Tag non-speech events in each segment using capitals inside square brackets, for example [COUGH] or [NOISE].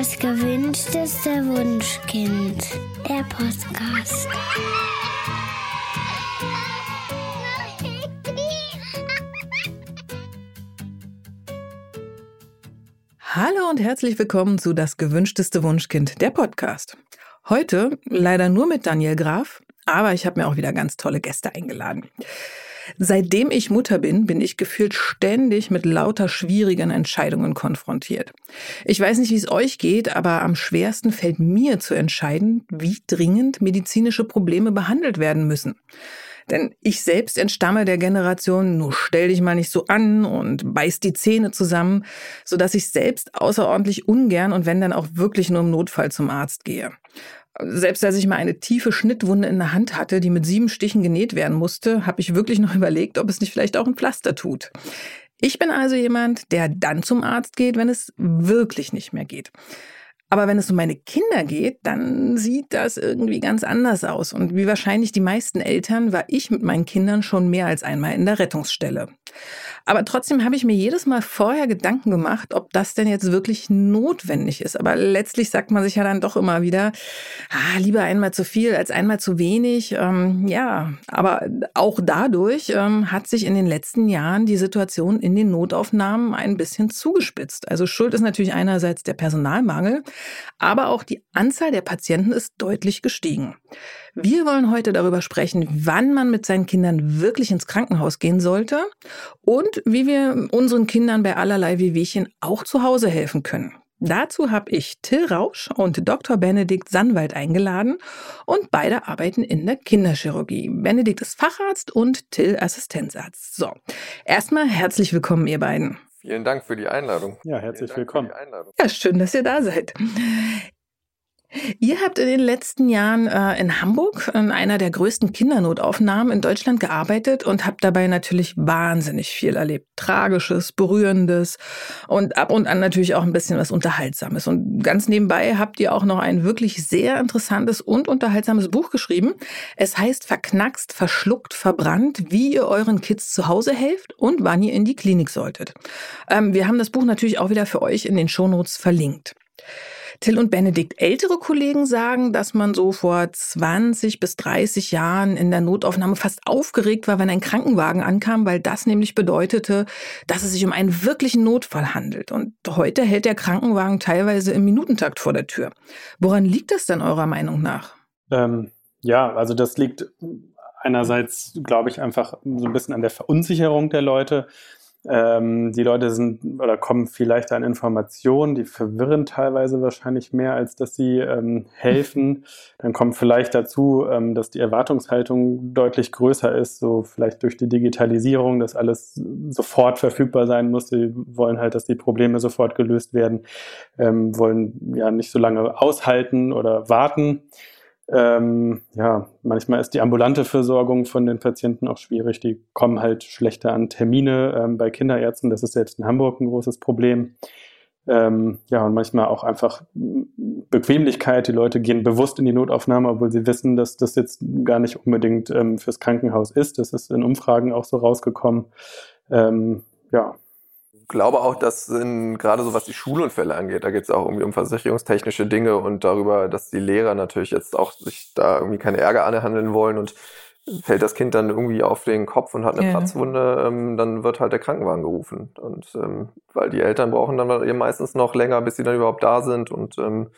Das gewünschteste Wunschkind. Der Podcast. Hallo und herzlich willkommen zu Das gewünschteste Wunschkind, der Podcast. Heute leider nur mit Daniel Graf, aber ich habe mir auch wieder ganz tolle Gäste eingeladen. Seitdem ich Mutter bin, bin ich gefühlt ständig mit lauter schwierigen Entscheidungen konfrontiert. Ich weiß nicht, wie es euch geht, aber am schwersten fällt mir zu entscheiden, wie dringend medizinische Probleme behandelt werden müssen. Denn ich selbst entstamme der Generation, nur stell dich mal nicht so an und beiß die Zähne zusammen, sodass ich selbst außerordentlich ungern und wenn dann auch wirklich nur im Notfall zum Arzt gehe. Selbst als ich mal eine tiefe Schnittwunde in der Hand hatte, die mit sieben Stichen genäht werden musste, habe ich wirklich noch [LAUGHS] überlegt, ob es nicht vielleicht auch ein Pflaster tut. Ich bin also jemand, der dann zum Arzt geht, wenn es wirklich nicht mehr geht. Aber wenn es um meine Kinder geht, dann sieht das irgendwie ganz anders aus. Und wie wahrscheinlich die meisten Eltern war ich mit meinen Kindern schon mehr als einmal in der Rettungsstelle. Aber trotzdem habe ich mir jedes Mal vorher Gedanken gemacht, ob das denn jetzt wirklich notwendig ist. Aber letztlich sagt man sich ja dann doch immer wieder, ah, lieber einmal zu viel als einmal zu wenig. Ähm, ja, aber auch dadurch ähm, hat sich in den letzten Jahren die Situation in den Notaufnahmen ein bisschen zugespitzt. Also Schuld ist natürlich einerseits der Personalmangel, aber auch die Anzahl der Patienten ist deutlich gestiegen. Wir wollen heute darüber sprechen, wann man mit seinen Kindern wirklich ins Krankenhaus gehen sollte und wie wir unseren Kindern bei allerlei Wehwehchen auch zu Hause helfen können. Dazu habe ich Till Rausch und Dr. Benedikt Sannwald eingeladen und beide arbeiten in der Kinderchirurgie. Benedikt ist Facharzt und Till Assistenzarzt. So, erstmal herzlich willkommen, ihr beiden. Vielen Dank für die Einladung. Ja, herzlich willkommen. Ja, schön, dass ihr da seid. Ihr habt in den letzten Jahren äh, in Hamburg in einer der größten Kindernotaufnahmen in Deutschland gearbeitet und habt dabei natürlich wahnsinnig viel erlebt. Tragisches, Berührendes und ab und an natürlich auch ein bisschen was Unterhaltsames. Und ganz nebenbei habt ihr auch noch ein wirklich sehr interessantes und unterhaltsames Buch geschrieben. Es heißt Verknackst, Verschluckt, Verbrannt, wie ihr euren Kids zu Hause helft und wann ihr in die Klinik solltet. Ähm, wir haben das Buch natürlich auch wieder für euch in den Shownotes verlinkt. Till und Benedikt, ältere Kollegen sagen, dass man so vor 20 bis 30 Jahren in der Notaufnahme fast aufgeregt war, wenn ein Krankenwagen ankam, weil das nämlich bedeutete, dass es sich um einen wirklichen Notfall handelt. Und heute hält der Krankenwagen teilweise im Minutentakt vor der Tür. Woran liegt das denn eurer Meinung nach? Ähm, ja, also das liegt einerseits, glaube ich, einfach so ein bisschen an der Verunsicherung der Leute. Ähm, die Leute sind oder kommen vielleicht an Informationen, die verwirren teilweise wahrscheinlich mehr, als dass sie ähm, helfen. [LAUGHS] Dann kommt vielleicht dazu, ähm, dass die Erwartungshaltung deutlich größer ist, so vielleicht durch die Digitalisierung, dass alles sofort verfügbar sein muss. Sie wollen halt, dass die Probleme sofort gelöst werden, ähm, wollen ja nicht so lange aushalten oder warten. Ähm, ja, manchmal ist die ambulante Versorgung von den Patienten auch schwierig. Die kommen halt schlechter an Termine ähm, bei Kinderärzten. Das ist selbst in Hamburg ein großes Problem. Ähm, ja, und manchmal auch einfach Bequemlichkeit. Die Leute gehen bewusst in die Notaufnahme, obwohl sie wissen, dass das jetzt gar nicht unbedingt ähm, fürs Krankenhaus ist. Das ist in Umfragen auch so rausgekommen. Ähm, ja, glaube auch, dass in, gerade so was die Schulunfälle angeht, da geht es auch irgendwie um versicherungstechnische Dinge und darüber, dass die Lehrer natürlich jetzt auch sich da irgendwie keine Ärger anhandeln wollen und fällt das Kind dann irgendwie auf den Kopf und hat eine ja. Platzwunde, ähm, dann wird halt der Krankenwagen gerufen. Und ähm, weil die Eltern brauchen dann meistens noch länger, bis sie dann überhaupt da sind und ähm,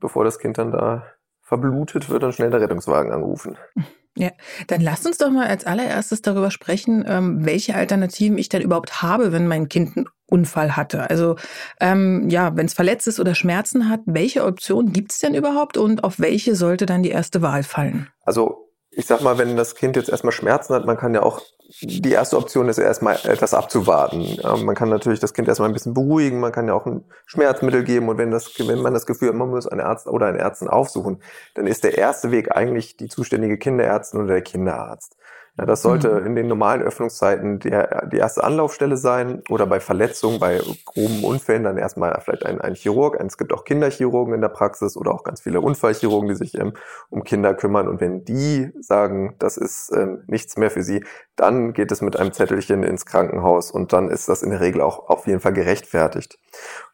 bevor das Kind dann da verblutet, wird dann schnell der Rettungswagen angerufen. [LAUGHS] Ja, dann lasst uns doch mal als allererstes darüber sprechen, ähm, welche Alternativen ich denn überhaupt habe, wenn mein Kind einen Unfall hatte. Also ähm, ja, wenn es verletzt ist oder Schmerzen hat, welche Option gibt es denn überhaupt und auf welche sollte dann die erste Wahl fallen? Also ich sag mal, wenn das Kind jetzt erstmal Schmerzen hat, man kann ja auch, die erste Option ist erstmal etwas abzuwarten. man kann natürlich das Kind erstmal ein bisschen beruhigen, man kann ja auch ein Schmerzmittel geben und wenn, das, wenn man das Gefühl hat, man muss einen Arzt oder einen Ärzten aufsuchen, dann ist der erste Weg eigentlich die zuständige Kinderärztin oder der Kinderarzt. Ja, das sollte mhm. in den normalen Öffnungszeiten der, die erste Anlaufstelle sein oder bei Verletzungen, bei groben Unfällen dann erstmal vielleicht ein, ein Chirurg. Es gibt auch Kinderchirurgen in der Praxis oder auch ganz viele Unfallchirurgen, die sich ähm, um Kinder kümmern. Und wenn die sagen, das ist ähm, nichts mehr für sie, dann geht es mit einem Zettelchen ins Krankenhaus und dann ist das in der Regel auch auf jeden Fall gerechtfertigt.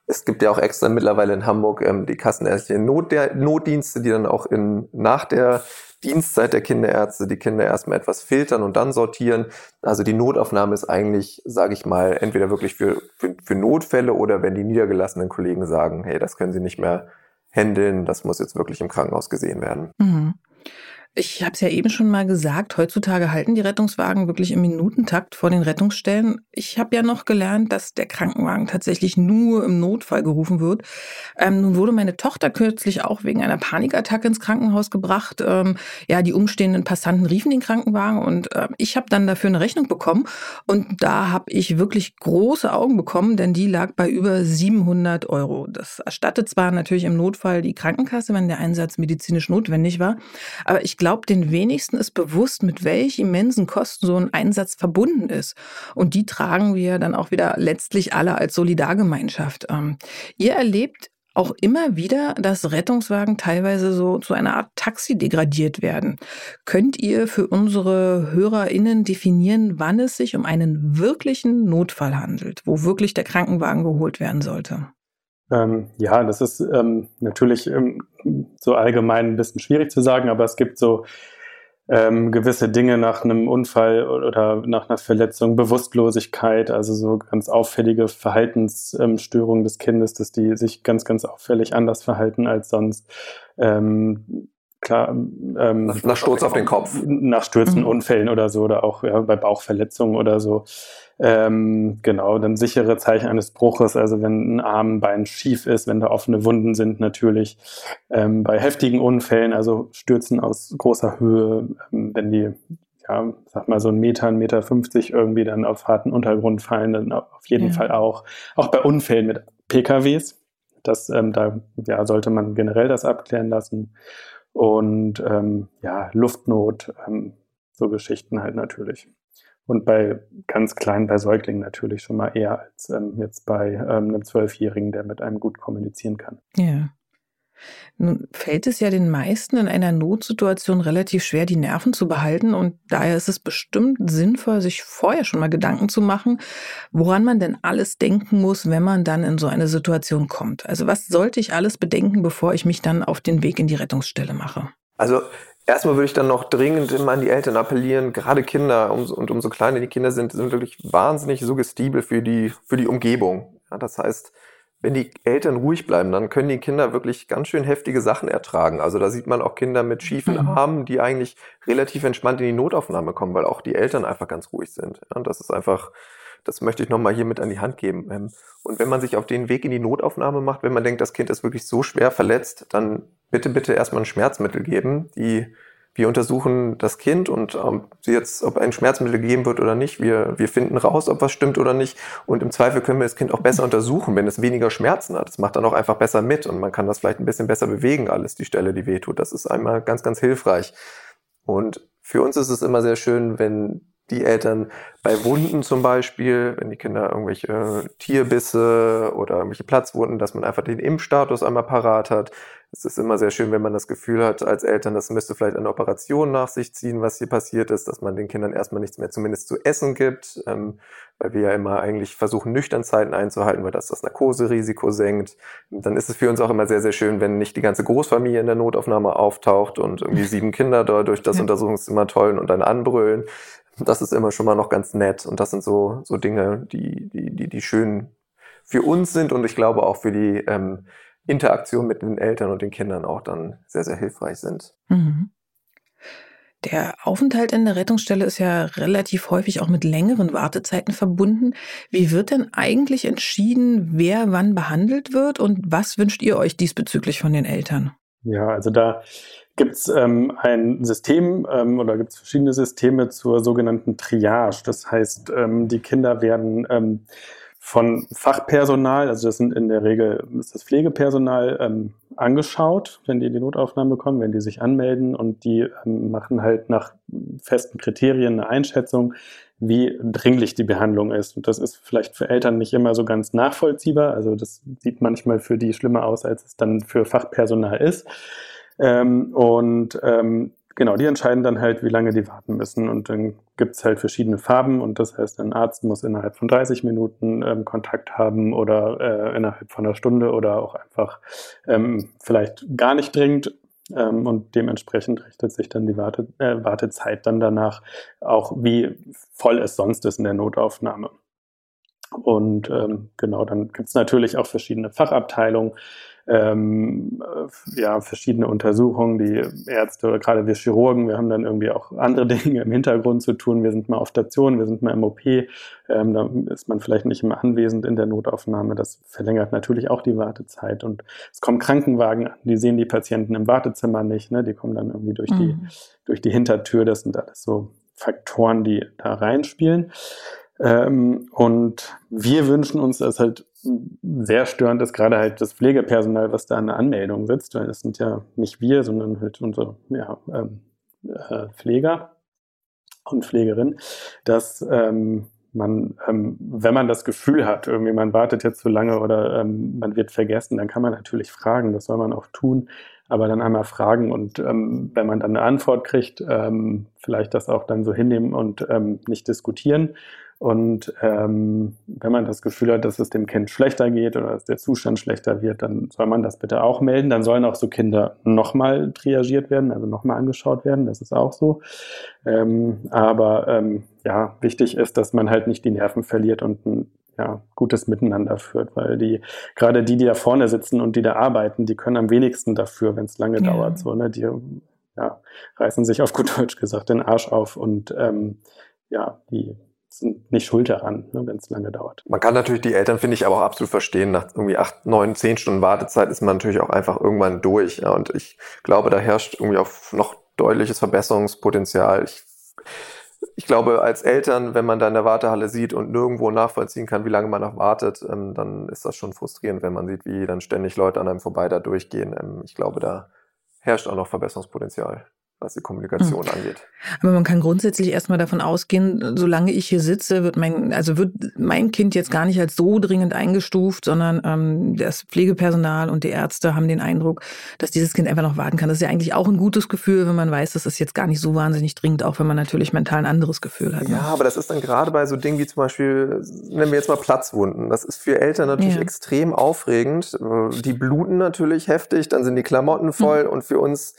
Es gibt ja auch extra mittlerweile in Hamburg ähm, die kassenärztlichen Not Notdienste, die dann auch in, nach der Dienstzeit der Kinderärzte die Kinder erstmal etwas filtern und dann sortieren. Also die Notaufnahme ist eigentlich, sage ich mal, entweder wirklich für, für, für Notfälle oder wenn die niedergelassenen Kollegen sagen, hey, das können sie nicht mehr handeln, das muss jetzt wirklich im Krankenhaus gesehen werden. Mhm. Ich habe es ja eben schon mal gesagt, heutzutage halten die Rettungswagen wirklich im Minutentakt vor den Rettungsstellen. Ich habe ja noch gelernt, dass der Krankenwagen tatsächlich nur im Notfall gerufen wird. Ähm, nun wurde meine Tochter kürzlich auch wegen einer Panikattacke ins Krankenhaus gebracht. Ähm, ja, die umstehenden Passanten riefen den Krankenwagen und äh, ich habe dann dafür eine Rechnung bekommen. Und da habe ich wirklich große Augen bekommen, denn die lag bei über 700 Euro. Das erstattet zwar natürlich im Notfall die Krankenkasse, wenn der Einsatz medizinisch notwendig war, aber ich glaube, den wenigsten ist bewusst, mit welch immensen Kosten so ein Einsatz verbunden ist. Und die tragen wir dann auch wieder letztlich alle als Solidargemeinschaft. Ähm, ihr erlebt auch immer wieder, dass Rettungswagen teilweise so zu einer Art Taxi degradiert werden. Könnt ihr für unsere HörerInnen definieren, wann es sich um einen wirklichen Notfall handelt, wo wirklich der Krankenwagen geholt werden sollte? Ähm, ja, das ist ähm, natürlich ähm, so allgemein ein bisschen schwierig zu sagen, aber es gibt so ähm, gewisse Dinge nach einem Unfall oder nach einer Verletzung, Bewusstlosigkeit, also so ganz auffällige Verhaltensstörungen des Kindes, dass die sich ganz, ganz auffällig anders verhalten als sonst. Ähm, klar. Ähm, nach, nach Sturz auf den Kopf. Nach Stürzen, mhm. Unfällen oder so oder auch ja, bei Bauchverletzungen oder so. Ähm, genau, dann sichere Zeichen eines Bruches, also wenn ein Arm, ein Bein schief ist, wenn da offene Wunden sind natürlich. Ähm, bei heftigen Unfällen, also Stürzen aus großer Höhe, ähm, wenn die, ja, sag mal so ein Meter, ein Meter 50 irgendwie dann auf harten Untergrund fallen, dann auf jeden ja. Fall auch. Auch bei Unfällen mit PKWs, das, ähm, da ja, sollte man generell das abklären lassen. Und ähm, ja, Luftnot, ähm, so Geschichten halt natürlich. Und bei ganz kleinen, bei Säuglingen natürlich schon mal eher als ähm, jetzt bei ähm, einem Zwölfjährigen, der mit einem gut kommunizieren kann. Ja. Nun fällt es ja den meisten in einer Notsituation relativ schwer, die Nerven zu behalten. Und daher ist es bestimmt sinnvoll, sich vorher schon mal Gedanken zu machen, woran man denn alles denken muss, wenn man dann in so eine Situation kommt. Also was sollte ich alles bedenken, bevor ich mich dann auf den Weg in die Rettungsstelle mache? Also Erstmal würde ich dann noch dringend immer an die Eltern appellieren, gerade Kinder umso, und umso kleiner die Kinder sind, sind wirklich wahnsinnig suggestibel für die, für die Umgebung. Ja, das heißt, wenn die Eltern ruhig bleiben, dann können die Kinder wirklich ganz schön heftige Sachen ertragen. Also da sieht man auch Kinder mit schiefen mhm. Armen, die eigentlich relativ entspannt in die Notaufnahme kommen, weil auch die Eltern einfach ganz ruhig sind. Ja, das ist einfach, das möchte ich nochmal hier mit an die Hand geben. Ähm, und wenn man sich auf den Weg in die Notaufnahme macht, wenn man denkt, das Kind ist wirklich so schwer verletzt, dann bitte, bitte erstmal ein Schmerzmittel geben. Die, wir untersuchen das Kind und ähm, jetzt, ob ein Schmerzmittel gegeben wird oder nicht. Wir, wir finden raus, ob was stimmt oder nicht. Und im Zweifel können wir das Kind auch besser untersuchen, wenn es weniger Schmerzen hat. Das macht dann auch einfach besser mit und man kann das vielleicht ein bisschen besser bewegen, alles, die Stelle, die wehtut. Das ist einmal ganz, ganz hilfreich. Und für uns ist es immer sehr schön, wenn die Eltern bei Wunden zum Beispiel, wenn die Kinder irgendwelche Tierbisse oder irgendwelche Platzwunden, dass man einfach den Impfstatus einmal parat hat. Es ist immer sehr schön, wenn man das Gefühl hat als Eltern, das müsste vielleicht eine Operation nach sich ziehen, was hier passiert ist, dass man den Kindern erstmal nichts mehr zumindest zu essen gibt, ähm, weil wir ja immer eigentlich versuchen, nüchtern Zeiten einzuhalten, weil das das Narkoserisiko senkt. Dann ist es für uns auch immer sehr, sehr schön, wenn nicht die ganze Großfamilie in der Notaufnahme auftaucht und irgendwie sieben Kinder dort durch das Untersuchungszimmer tollen und dann anbrüllen. Das ist immer schon mal noch ganz nett. Und das sind so, so Dinge, die, die, die, die schön für uns sind und ich glaube auch für die ähm, Interaktion mit den Eltern und den Kindern auch dann sehr, sehr hilfreich sind. Mhm. Der Aufenthalt in der Rettungsstelle ist ja relativ häufig auch mit längeren Wartezeiten verbunden. Wie wird denn eigentlich entschieden, wer wann behandelt wird und was wünscht ihr euch diesbezüglich von den Eltern? Ja, also da gibt es ähm, ein System ähm, oder gibt es verschiedene Systeme zur sogenannten Triage. Das heißt, ähm, die Kinder werden ähm, von Fachpersonal, also das sind in der Regel ist das Pflegepersonal, ähm, angeschaut, wenn die in die Notaufnahme kommen, wenn die sich anmelden und die ähm, machen halt nach festen Kriterien eine Einschätzung, wie dringlich die Behandlung ist. Und das ist vielleicht für Eltern nicht immer so ganz nachvollziehbar. Also das sieht manchmal für die schlimmer aus, als es dann für Fachpersonal ist. Ähm, und ähm, genau, die entscheiden dann halt, wie lange die warten müssen. Und dann gibt es halt verschiedene Farben. Und das heißt, ein Arzt muss innerhalb von 30 Minuten ähm, Kontakt haben oder äh, innerhalb von einer Stunde oder auch einfach ähm, vielleicht gar nicht dringend ähm, und dementsprechend richtet sich dann die Warte, äh, Wartezeit dann danach auch, wie voll es sonst ist in der Notaufnahme. Und ähm, genau, dann gibt es natürlich auch verschiedene Fachabteilungen, ähm, äh, ja, verschiedene Untersuchungen, die Ärzte oder gerade wir Chirurgen, wir haben dann irgendwie auch andere [LAUGHS] Dinge im Hintergrund zu tun. Wir sind mal auf Station, wir sind mal im OP, ähm, da ist man vielleicht nicht immer anwesend in der Notaufnahme. Das verlängert natürlich auch die Wartezeit. Und es kommen Krankenwagen an, die sehen die Patienten im Wartezimmer nicht, ne? die kommen dann irgendwie durch, mhm. die, durch die Hintertür. Das sind alles so Faktoren, die da reinspielen. Ähm, und wir wünschen uns, dass halt sehr störend ist gerade halt das Pflegepersonal, was da an der Anmeldung sitzt, weil das sind ja nicht wir, sondern halt unsere ja, ähm, äh, Pfleger und Pflegerinnen, dass ähm, man, ähm, wenn man das Gefühl hat, irgendwie man wartet jetzt zu lange oder ähm, man wird vergessen, dann kann man natürlich fragen, das soll man auch tun, aber dann einmal fragen und ähm, wenn man dann eine Antwort kriegt, ähm, vielleicht das auch dann so hinnehmen und nicht diskutieren und ähm, wenn man das Gefühl hat, dass es dem Kind schlechter geht oder dass der Zustand schlechter wird, dann soll man das bitte auch melden. Dann sollen auch so Kinder nochmal triagiert werden, also nochmal angeschaut werden. Das ist auch so. Ähm, aber ähm, ja, wichtig ist, dass man halt nicht die Nerven verliert und ein ja, gutes Miteinander führt, weil die, gerade die, die da vorne sitzen und die da arbeiten, die können am wenigsten dafür, wenn es lange ja. dauert. So, ne? Die ja, reißen sich auf gut Deutsch gesagt den Arsch auf und ähm, ja, die nicht schuld daran, ne, wenn es lange dauert. Man kann natürlich die Eltern, finde ich, aber auch absolut verstehen. Nach irgendwie acht, neun, zehn Stunden Wartezeit ist man natürlich auch einfach irgendwann durch. Ja, und ich glaube, da herrscht irgendwie auch noch deutliches Verbesserungspotenzial. Ich, ich glaube, als Eltern, wenn man da in der Wartehalle sieht und nirgendwo nachvollziehen kann, wie lange man noch wartet, ähm, dann ist das schon frustrierend, wenn man sieht, wie dann ständig Leute an einem vorbei da durchgehen. Ähm, ich glaube, da herrscht auch noch Verbesserungspotenzial was die Kommunikation mhm. angeht. Aber man kann grundsätzlich erstmal davon ausgehen, solange ich hier sitze, wird mein, also wird mein Kind jetzt gar nicht als so dringend eingestuft, sondern ähm, das Pflegepersonal und die Ärzte haben den Eindruck, dass dieses Kind einfach noch warten kann. Das ist ja eigentlich auch ein gutes Gefühl, wenn man weiß, dass es jetzt gar nicht so wahnsinnig dringend, auch wenn man natürlich mental ein anderes Gefühl hat. Ne? Ja, aber das ist dann gerade bei so Dingen wie zum Beispiel, nennen wir jetzt mal Platzwunden. Das ist für Eltern natürlich ja. extrem aufregend. Die bluten natürlich heftig, dann sind die Klamotten voll mhm. und für uns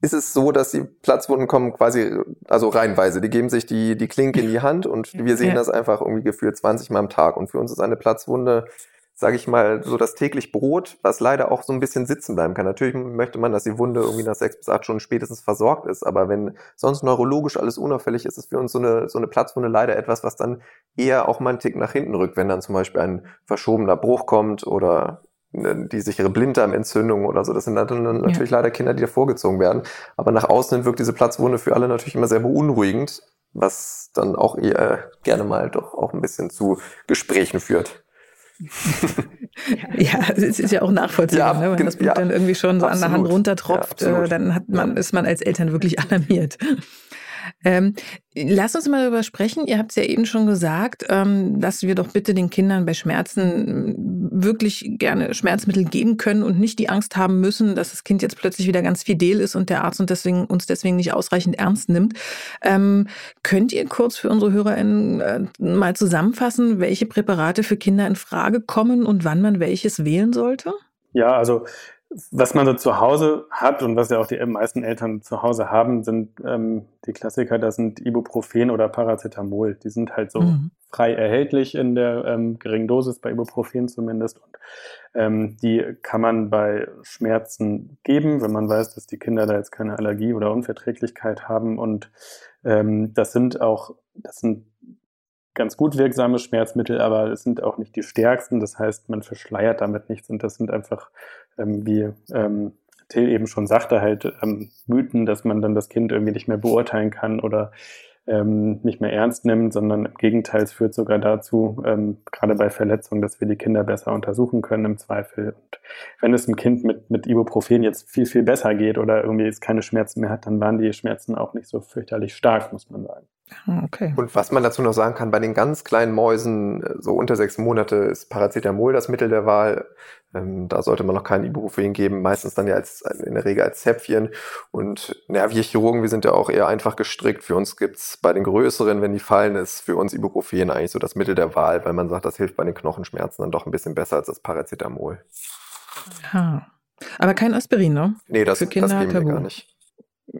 ist es so, dass die Platzwunden kommen quasi, also reihenweise. Die geben sich die, die Klinke in die Hand und wir sehen ja. das einfach irgendwie gefühlt 20 Mal am Tag. Und für uns ist eine Platzwunde, sage ich mal, so das täglich Brot, was leider auch so ein bisschen sitzen bleiben kann. Natürlich möchte man, dass die Wunde irgendwie nach sechs bis acht Stunden spätestens versorgt ist. Aber wenn sonst neurologisch alles unauffällig ist, ist für uns so eine, so eine Platzwunde leider etwas, was dann eher auch mal einen Tick nach hinten rückt, wenn dann zum Beispiel ein verschobener Bruch kommt oder die sichere Blinddarmentzündung oder so. Das sind dann natürlich ja. leider Kinder, die da vorgezogen werden. Aber nach außen wirkt diese Platzwunde für alle natürlich immer sehr beunruhigend, was dann auch eher gerne mal doch auch ein bisschen zu Gesprächen führt. [LAUGHS] ja, es ist ja auch nachvollziehbar, ja, ne? wenn das Blut ja, dann irgendwie schon so absolut. an der Hand runtertropft, ja, äh, dann hat man, ist man als Eltern wirklich [LAUGHS] alarmiert. Ähm, lass uns mal darüber sprechen. Ihr habt es ja eben schon gesagt, ähm, dass wir doch bitte den Kindern bei Schmerzen wirklich gerne Schmerzmittel geben können und nicht die Angst haben müssen, dass das Kind jetzt plötzlich wieder ganz fidel ist und der Arzt und deswegen, uns deswegen nicht ausreichend ernst nimmt. Ähm, könnt ihr kurz für unsere HörerInnen äh, mal zusammenfassen, welche Präparate für Kinder in Frage kommen und wann man welches wählen sollte? Ja, also was man so zu Hause hat und was ja auch die meisten Eltern zu Hause haben, sind ähm, die Klassiker, das sind Ibuprofen oder Paracetamol. Die sind halt so mhm. frei erhältlich in der ähm, geringen Dosis, bei Ibuprofen zumindest. Und ähm, die kann man bei Schmerzen geben, wenn man weiß, dass die Kinder da jetzt keine Allergie oder Unverträglichkeit haben. Und ähm, das sind auch, das sind ganz gut wirksame Schmerzmittel, aber es sind auch nicht die stärksten. Das heißt, man verschleiert damit nichts und das sind einfach, ähm, wie ähm, Till eben schon sagte, halt ähm, Mythen, dass man dann das Kind irgendwie nicht mehr beurteilen kann oder ähm, nicht mehr ernst nimmt, sondern im Gegenteil, es führt sogar dazu, ähm, gerade bei Verletzungen, dass wir die Kinder besser untersuchen können im Zweifel. Und wenn es einem Kind mit, mit Ibuprofen jetzt viel, viel besser geht oder irgendwie jetzt keine Schmerzen mehr hat, dann waren die Schmerzen auch nicht so fürchterlich stark, muss man sagen. Ah, okay. Und was man dazu noch sagen kann, bei den ganz kleinen Mäusen, äh, so unter sechs Monate, ist Paracetamol das Mittel der Wahl. Ähm, da sollte man noch kein Ibuprofen geben, meistens dann ja als, in der Regel als Zäpfchen. Und ja, wir Chirurgen, wir sind ja auch eher einfach gestrickt. Für uns gibt's bei den größeren, wenn die fallen, ist für uns Ibuprofen eigentlich so das Mittel der Wahl, weil man sagt, das hilft bei den Knochenschmerzen dann doch ein bisschen besser als das Paracetamol. Ja. Aber kein Aspirin, ne? Nee, das, Für Kinder das geben wir gar nicht.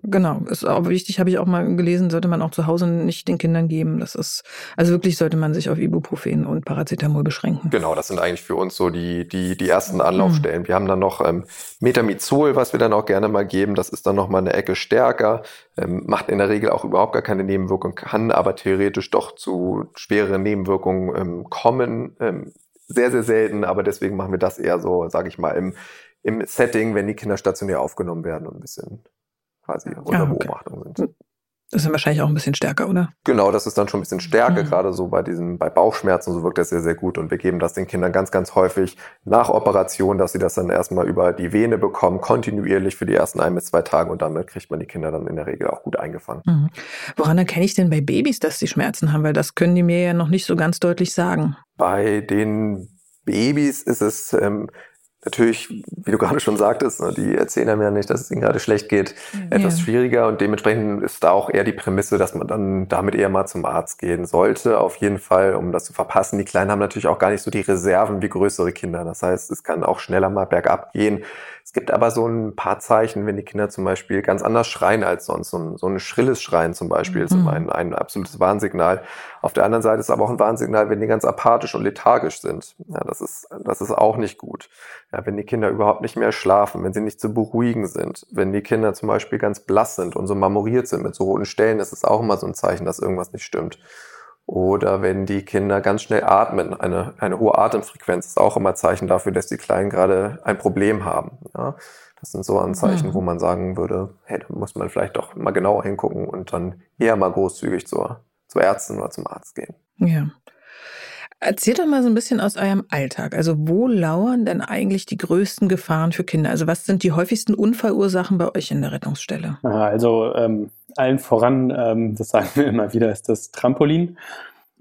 Genau, ist auch wichtig, habe ich auch mal gelesen, sollte man auch zu Hause nicht den Kindern geben. Das ist, also wirklich sollte man sich auf Ibuprofen und Paracetamol beschränken. Genau, das sind eigentlich für uns so die, die, die ersten Anlaufstellen. Mhm. Wir haben dann noch ähm, Metamizol, was wir dann auch gerne mal geben. Das ist dann noch mal eine Ecke stärker, ähm, macht in der Regel auch überhaupt gar keine Nebenwirkung, kann aber theoretisch doch zu schwereren Nebenwirkungen ähm, kommen. Ähm, sehr, sehr selten, aber deswegen machen wir das eher so, sage ich mal, im, im Setting, wenn die Kinder stationär aufgenommen werden und ein bisschen quasi unter ah, okay. Beobachtung sind. Das ist dann wahrscheinlich auch ein bisschen stärker, oder? Genau, das ist dann schon ein bisschen stärker, mhm. gerade so bei diesen, bei Bauchschmerzen, so wirkt das sehr, sehr gut. Und wir geben das den Kindern ganz, ganz häufig nach Operation, dass sie das dann erstmal über die Vene bekommen, kontinuierlich für die ersten ein bis zwei Tage und damit kriegt man die Kinder dann in der Regel auch gut eingefangen. Mhm. Woran erkenne ich denn bei Babys, dass sie Schmerzen haben? Weil das können die mir ja noch nicht so ganz deutlich sagen. Bei den Babys ist es ähm, natürlich, wie du gerade schon sagtest, ne, die erzählen einem ja nicht, dass es ihnen gerade schlecht geht, ja. etwas schwieriger und dementsprechend ist da auch eher die Prämisse, dass man dann damit eher mal zum Arzt gehen sollte, auf jeden Fall, um das zu verpassen. Die Kleinen haben natürlich auch gar nicht so die Reserven wie größere Kinder. Das heißt, es kann auch schneller mal bergab gehen. Es gibt aber so ein paar Zeichen, wenn die Kinder zum Beispiel ganz anders schreien als sonst. So ein, so ein schrilles Schreien zum Beispiel mhm. ist immer ein, ein absolutes Warnsignal. Auf der anderen Seite ist aber auch ein Warnsignal, wenn die ganz apathisch und lethargisch sind. Ja, das ist, das ist auch nicht gut. Ja, wenn die Kinder überhaupt nicht mehr schlafen, wenn sie nicht zu beruhigen sind, wenn die Kinder zum Beispiel ganz blass sind und so marmoriert sind mit so roten Stellen, das ist auch immer so ein Zeichen, dass irgendwas nicht stimmt. Oder wenn die Kinder ganz schnell atmen, eine, eine hohe Atemfrequenz ist auch immer Zeichen dafür, dass die Kleinen gerade ein Problem haben. Ja? Das sind so Anzeichen, mhm. wo man sagen würde, hey, da muss man vielleicht doch mal genauer hingucken und dann eher mal großzügig zur, zur Ärztin oder zum Arzt gehen. Ja. Erzähl doch mal so ein bisschen aus eurem Alltag. Also wo lauern denn eigentlich die größten Gefahren für Kinder? Also was sind die häufigsten Unfallursachen bei euch in der Rettungsstelle? Also ähm, allen voran, ähm, das sagen wir immer wieder, ist das Trampolin.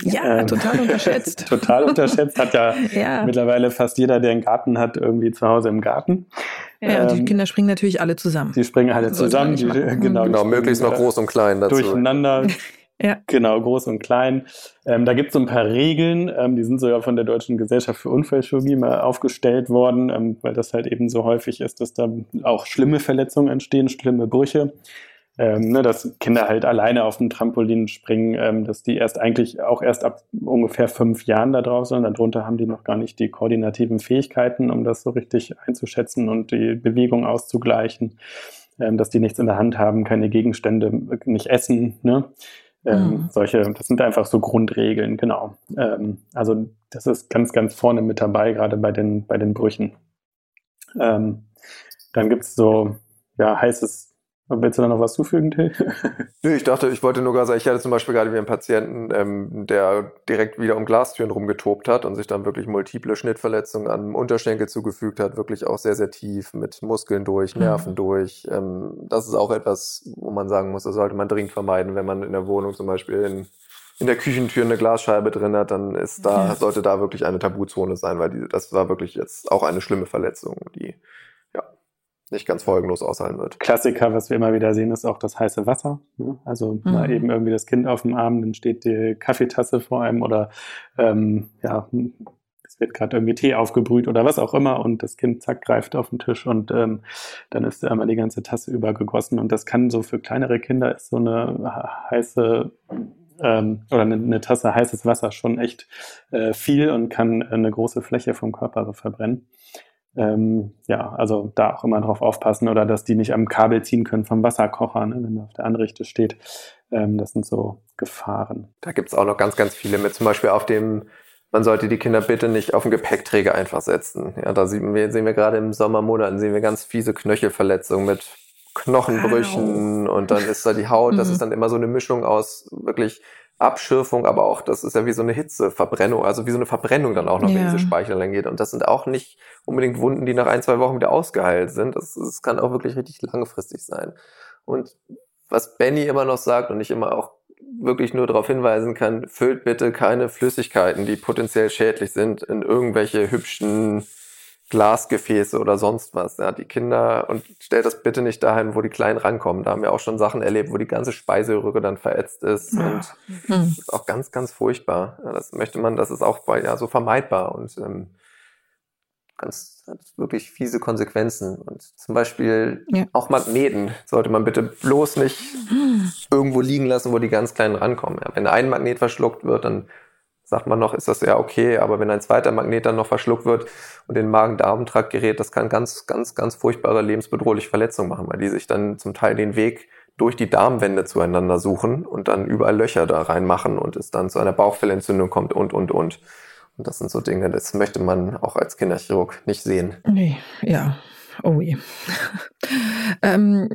Ja, ähm, total unterschätzt. [LAUGHS] total unterschätzt. Hat ja, [LAUGHS] ja, mittlerweile fast jeder, der einen Garten hat, irgendwie zu Hause im Garten. Ja, und die ähm, Kinder springen natürlich alle zusammen. Die springen alle zusammen. Die, genau, genau möglichst noch groß und klein dazu. Durcheinander. [LAUGHS] Ja. Genau, groß und klein. Ähm, da gibt es so ein paar Regeln, ähm, die sind sogar von der Deutschen Gesellschaft für Unfallchirurgie mal aufgestellt worden, ähm, weil das halt eben so häufig ist, dass da auch schlimme Verletzungen entstehen, schlimme Brüche ähm, ne, dass Kinder halt alleine auf dem Trampolin springen, ähm, dass die erst eigentlich auch erst ab ungefähr fünf Jahren da drauf sind. Darunter haben die noch gar nicht die koordinativen Fähigkeiten, um das so richtig einzuschätzen und die Bewegung auszugleichen, ähm, dass die nichts in der Hand haben, keine Gegenstände, nicht essen. Ne? Ähm, mhm. Solche, das sind einfach so Grundregeln, genau. Ähm, also das ist ganz, ganz vorne mit dabei, gerade bei den, bei den Brüchen. Ähm, dann gibt's so ja, heißes Willst du da noch was zufügen, Till? [LAUGHS] Nö, ich dachte, ich wollte nur gerade sagen, ich hatte zum Beispiel gerade wieder einen Patienten, ähm, der direkt wieder um Glastüren rumgetobt hat und sich dann wirklich multiple Schnittverletzungen am Unterschenkel zugefügt hat, wirklich auch sehr, sehr tief mit Muskeln durch, mhm. Nerven mhm. durch. Ähm, das ist auch etwas, wo man sagen muss, das sollte man dringend vermeiden, wenn man in der Wohnung zum Beispiel in, in der Küchentür eine Glasscheibe drin hat, dann ist da, sollte da wirklich eine Tabuzone sein, weil die, das war wirklich jetzt auch eine schlimme Verletzung, die nicht ganz folgenlos aushalten wird. Klassiker, was wir immer wieder sehen, ist auch das heiße Wasser. Ne? Also mhm. mal eben irgendwie das Kind auf dem Arm, dann steht die Kaffeetasse vor einem oder ähm, ja, es wird gerade irgendwie Tee aufgebrüht oder was auch immer und das Kind zack greift auf den Tisch und ähm, dann ist einmal die ganze Tasse übergegossen und das kann so für kleinere Kinder ist so eine heiße ähm, oder eine, eine, Tasse heißes Wasser schon echt äh, viel und kann eine große Fläche vom Körper verbrennen. Ähm, ja, also da auch immer drauf aufpassen oder dass die nicht am Kabel ziehen können vom Wasserkocher, ne, wenn er auf der Anrichte steht. Ähm, das sind so Gefahren. Da gibt's auch noch ganz, ganz viele mit. Zum Beispiel auf dem, man sollte die Kinder bitte nicht auf den Gepäckträger einfach setzen. Ja, da sehen wir, sehen wir gerade im Sommermonaten sehen wir ganz fiese Knöchelverletzungen mit Knochenbrüchen wow. und dann ist da die Haut, das mhm. ist dann immer so eine Mischung aus wirklich Abschürfung, aber auch, das ist ja wie so eine Hitzeverbrennung, also wie so eine Verbrennung dann auch noch, Ja. wenn diese Speichel dann geht. Und das sind auch nicht unbedingt Wunden, die nach ein, zwei Wochen wieder ausgeheilt sind. Das, das kann auch wirklich richtig langfristig sein. Und was Benny immer noch sagt und ich immer auch wirklich nur darauf hinweisen kann, füllt bitte keine Flüssigkeiten, die potenziell schädlich sind, in irgendwelche hübschen Glasgefäße oder sonst was. Ja, die Kinder und stellt das bitte nicht dahin, wo die Kleinen rankommen. Da haben wir auch schon Sachen erlebt, wo die ganze Speiseröhre dann verätzt ist und Hm. das ist auch ganz, ganz furchtbar. Ja, das möchte man, das ist auch bei- ja, so vermeidbar und ähm, ganz hat wirklich fiese Konsequenzen. Und zum Beispiel Ja. auch Magneten sollte man bitte bloß nicht Hm. irgendwo liegen lassen, wo die ganz Kleinen rankommen. Ja, wenn ein Magnet verschluckt wird, dann sagt man noch, ist das ja okay, aber wenn ein zweiter Magnet dann noch verschluckt wird und den Magen-Darm-Trakt gerät, das kann ganz, ganz, ganz furchtbare lebensbedrohliche Verletzungen machen, weil die sich dann zum Teil den Weg durch die Darmwände zueinander suchen und dann überall Löcher da reinmachen und es dann zu einer Bauchfellentzündung kommt und, und, und. Und das sind so Dinge, das möchte man auch als Kinderchirurg nicht sehen. Nee, ja. Oh je. ähm,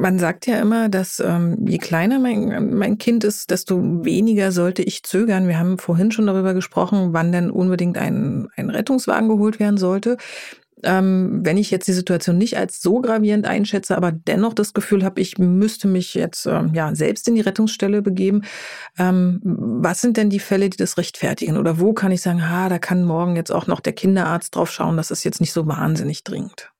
man sagt ja immer, dass ähm, je kleiner mein, mein Kind ist, desto weniger sollte ich zögern. Wir haben vorhin schon darüber gesprochen, wann denn unbedingt ein, ein Rettungswagen geholt werden sollte. Ähm, wenn ich jetzt die Situation nicht als so gravierend einschätze, aber dennoch das Gefühl habe, ich müsste mich jetzt ähm, ja selbst in die Rettungsstelle begeben, ähm, was sind denn die Fälle, die das rechtfertigen? Oder wo kann ich sagen, ha, da kann morgen jetzt auch noch der Kinderarzt drauf schauen, das ist jetzt nicht so wahnsinnig dringend?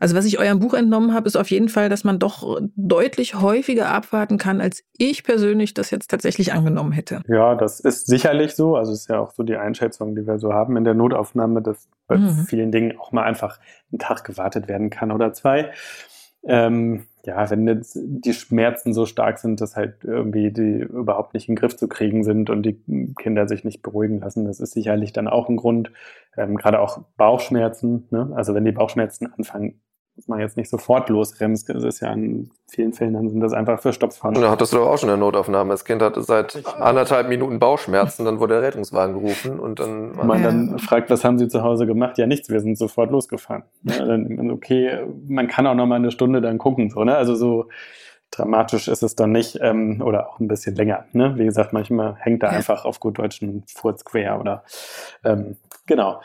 Also was ich eurem Buch entnommen habe, ist auf jeden Fall, dass man doch deutlich häufiger abwarten kann, als ich persönlich das jetzt tatsächlich angenommen hätte. Ja, das ist sicherlich so. Also es ist ja auch so die Einschätzung, die wir so haben in der Notaufnahme, dass bei Mhm. vielen Dingen auch mal einfach einen Tag gewartet werden kann oder zwei. Ähm, ja, wenn jetzt die Schmerzen so stark sind, dass halt irgendwie die überhaupt nicht in den Griff zu kriegen sind und die Kinder sich nicht beruhigen lassen, das ist sicherlich dann auch ein Grund. Ähm, Gerade auch Bauchschmerzen. Ne? Also wenn die Bauchschmerzen anfangen, muss man jetzt nicht sofort losrennen. Das ist ja in vielen Fällen dann sind das einfach Verstopfungen. Und da hattest du doch auch schon eine Notaufnahme. Das Kind hatte seit anderthalb Minuten Bauchschmerzen, dann wurde der Rettungswagen gerufen und dann Wenn man Ja. dann fragt, was haben Sie zu Hause gemacht? Ja, nichts, wir sind sofort losgefahren. Ja, dann, okay, man kann auch noch mal eine Stunde dann gucken. So, ne? Also so dramatisch ist es dann nicht ähm, oder auch ein bisschen länger. Ne? Wie gesagt, manchmal hängt da einfach auf gut Deutsch ein Furz quer oder ähm, genau.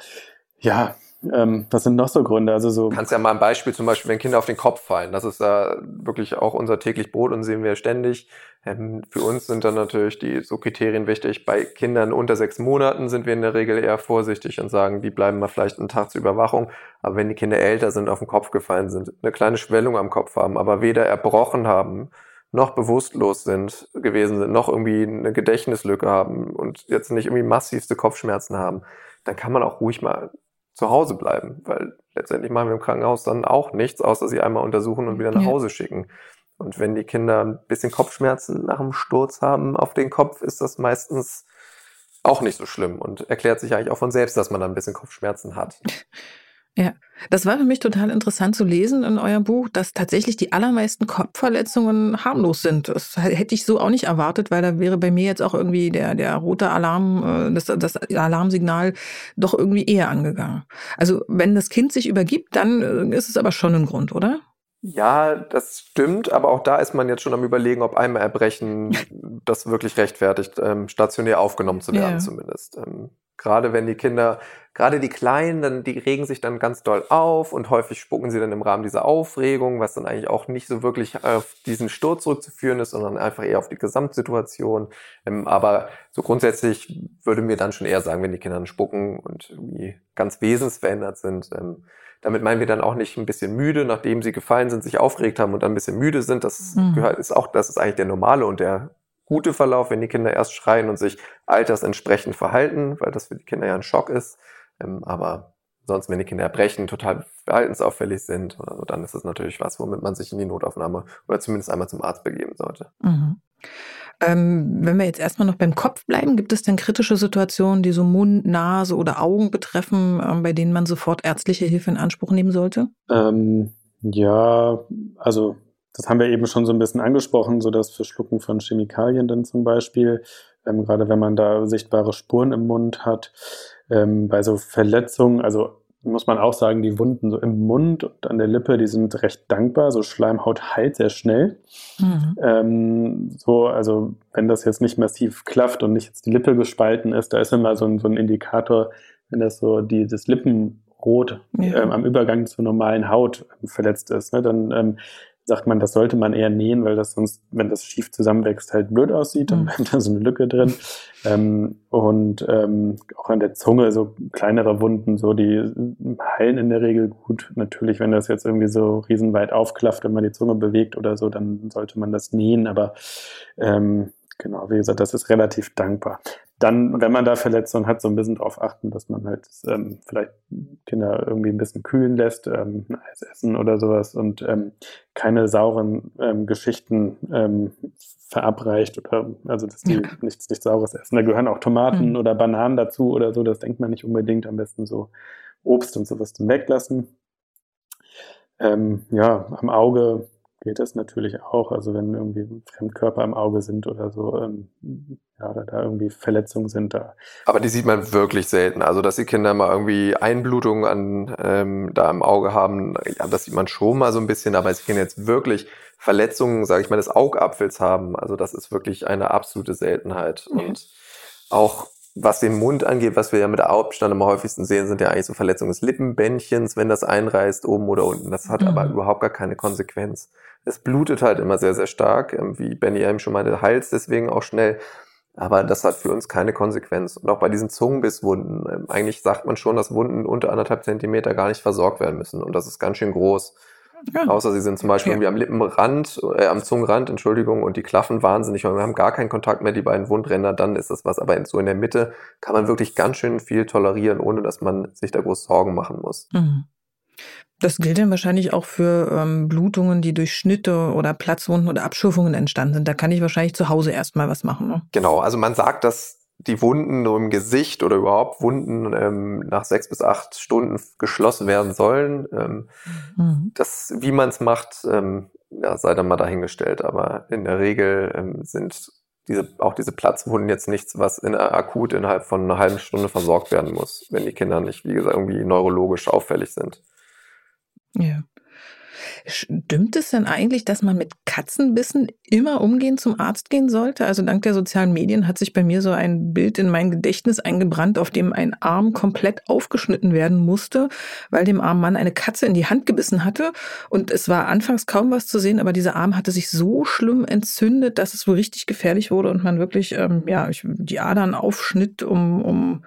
Ja, ähm, was sind noch so Gründe? Also so kannst ja mal ein Beispiel, zum Beispiel, wenn Kinder auf den Kopf fallen. Das ist ja wirklich auch unser täglich Brot und sehen wir ständig. Ähm, für uns sind dann natürlich die so Kriterien wichtig. Bei Kindern unter sechs Monaten sind wir in der Regel eher vorsichtig und sagen, die bleiben mal vielleicht einen Tag zur Überwachung. Aber wenn die Kinder älter sind, auf den Kopf gefallen sind, eine kleine Schwellung am Kopf haben, aber weder erbrochen haben, noch bewusstlos sind, gewesen sind, noch irgendwie eine Gedächtnislücke haben und jetzt nicht irgendwie massivste Kopfschmerzen haben, dann kann man auch ruhig mal zu Hause bleiben, weil letztendlich machen wir im Krankenhaus dann auch nichts, außer sie einmal untersuchen und wieder nach Ja. Hause schicken. Und wenn die Kinder ein bisschen Kopfschmerzen nach dem Sturz haben auf den Kopf, ist das meistens auch nicht so schlimm und erklärt sich eigentlich auch von selbst, dass man da ein bisschen Kopfschmerzen hat. [LAUGHS] Ja, das war für mich total interessant zu lesen in eurem Buch, dass tatsächlich die allermeisten Kopfverletzungen harmlos sind. Das hätte ich so auch nicht erwartet, weil da wäre bei mir jetzt auch irgendwie der, der rote Alarm, äh, das, das Alarmsignal doch irgendwie eher angegangen. Also wenn das Kind sich übergibt, dann äh, ist es aber schon ein Grund, oder? Ja, das stimmt, aber auch da ist man jetzt schon am überlegen, ob einmal Erbrechen [LAUGHS] das wirklich rechtfertigt, ähm, stationär aufgenommen zu werden Ja. zumindest. Ähm, gerade wenn die Kinder, gerade die Kleinen, dann, die regen sich dann ganz doll auf und häufig spucken sie dann im Rahmen dieser Aufregung, was dann eigentlich auch nicht so wirklich auf diesen Sturz zurückzuführen ist, sondern einfach eher auf die Gesamtsituation. Ähm, aber so grundsätzlich würde mir dann schon eher sagen, wenn die Kinder dann spucken und irgendwie ganz wesensverändert sind, ähm, damit meinen wir dann auch nicht ein bisschen müde, nachdem sie gefallen sind, sich aufgeregt haben und dann ein bisschen müde sind. Das Mhm. gehört, ist auch, das ist eigentlich der normale und der gute Verlauf, wenn die Kinder erst schreien und sich altersentsprechend verhalten, weil das für die Kinder ja ein Schock ist. Ähm, aber sonst, wenn die Kinder erbrechen, total verhaltensauffällig sind oder so, dann ist das natürlich was, womit man sich in die Notaufnahme oder zumindest einmal zum Arzt begeben sollte. Mhm. Ähm, wenn wir jetzt erstmal noch beim Kopf bleiben, gibt es denn kritische Situationen, die so Mund, Nase oder Augen betreffen, ähm, bei denen man sofort ärztliche Hilfe in Anspruch nehmen sollte? Ähm, ja, also das haben wir eben schon so ein bisschen angesprochen, so das Verschlucken von Chemikalien dann zum Beispiel, ähm, gerade wenn man da sichtbare Spuren im Mund hat, ähm, bei so Verletzungen, also muss man auch sagen, die Wunden so im Mund und an der Lippe, die sind recht dankbar. So Schleimhaut heilt sehr schnell. Mhm. Ähm, so, also wenn das jetzt nicht massiv klafft und nicht jetzt die Lippe gespalten ist, da ist immer so ein, so ein Indikator, wenn das so die, das Lippenrot ja. ähm, am Übergang zur normalen Haut verletzt ist, ne, dann ähm, sagt man, das sollte man eher nähen, weil das sonst, wenn das schief zusammenwächst, halt blöd aussieht, dann mhm. bleibt da so eine Lücke drin. Ähm, und ähm, auch an der Zunge so kleinere Wunden, so die heilen in der Regel gut. Natürlich, wenn das jetzt irgendwie so riesenweit aufklafft, wenn man die Zunge bewegt oder so, dann sollte man das nähen. Aber ähm, genau, wie gesagt, das ist relativ dankbar dann, wenn man da Verletzungen hat, so ein bisschen darauf achten, dass man halt ähm, vielleicht Kinder irgendwie ein bisschen kühlen lässt, ähm, Eis essen oder sowas und ähm, keine sauren ähm, Geschichten ähm, verabreicht oder also dass die nichts, nichts Saures essen. Da gehören auch Tomaten mhm. oder Bananen dazu oder so, das denkt man nicht unbedingt. Am besten so Obst und sowas zum Weglassen. Ähm, ja, am Auge geht das natürlich auch. Also wenn irgendwie Fremdkörper im Auge sind oder so, ähm, ja, oder da irgendwie Verletzungen sind da. Aber die sieht man wirklich selten. Also dass die Kinder mal irgendwie Einblutungen an ähm, da im Auge haben, ja, das sieht man schon mal so ein bisschen, aber sie können jetzt wirklich Verletzungen, sage ich mal, des Augapfels haben. Also das ist wirklich eine absolute Seltenheit. Mhm. Und auch was den Mund angeht, was wir ja mit der Hauptstand am häufigsten sehen, sind ja eigentlich so Verletzungen des Lippenbändchens, wenn das einreißt, oben oder unten. Das hat mhm. aber überhaupt gar keine Konsequenz. Es blutet halt immer sehr, sehr stark, ähm, wie Benny eben schon meinte, heilt deswegen auch schnell. Aber das hat für uns keine Konsequenz. Und auch bei diesen Zungenbisswunden, ähm, eigentlich sagt man schon, dass Wunden unter anderthalb Zentimeter gar nicht versorgt werden müssen. Und das ist ganz schön groß. Ja. Außer sie sind zum Beispiel ja. irgendwie am Lippenrand, äh, am Zungenrand, Entschuldigung, und die klaffen wahnsinnig und wir haben gar keinen Kontakt mehr, die beiden Wundränder, dann ist das was. Aber so in der Mitte kann man wirklich ganz schön viel tolerieren, ohne dass man sich da groß Sorgen machen muss. Mhm. Das gilt dann wahrscheinlich auch für ähm, Blutungen, die durch Schnitte oder Platzwunden oder Abschürfungen entstanden sind. Da kann ich wahrscheinlich zu Hause erstmal was machen. Ne? Genau, also man sagt, dass die Wunden nur im Gesicht oder überhaupt Wunden ähm, nach sechs bis acht Stunden geschlossen werden sollen. Ähm, mhm. Das, wie man es macht, ähm, ja, sei dann mal dahingestellt. Aber in der Regel ähm, sind diese, auch diese Platzwunden jetzt nichts, was in, akut innerhalb von einer halben Stunde versorgt werden muss, wenn die Kinder nicht, wie gesagt, irgendwie neurologisch auffällig sind. Ja. Stimmt es denn eigentlich, dass man mit Katzenbissen immer umgehend zum Arzt gehen sollte? Also dank der sozialen Medien hat sich bei mir so ein Bild in mein Gedächtnis eingebrannt, auf dem ein Arm komplett aufgeschnitten werden musste, weil dem armen Mann eine Katze in die Hand gebissen hatte. Und es war anfangs kaum was zu sehen, aber dieser Arm hatte sich so schlimm entzündet, dass es wohl richtig gefährlich wurde und man wirklich ähm, ja, die Adern aufschnitt, um, um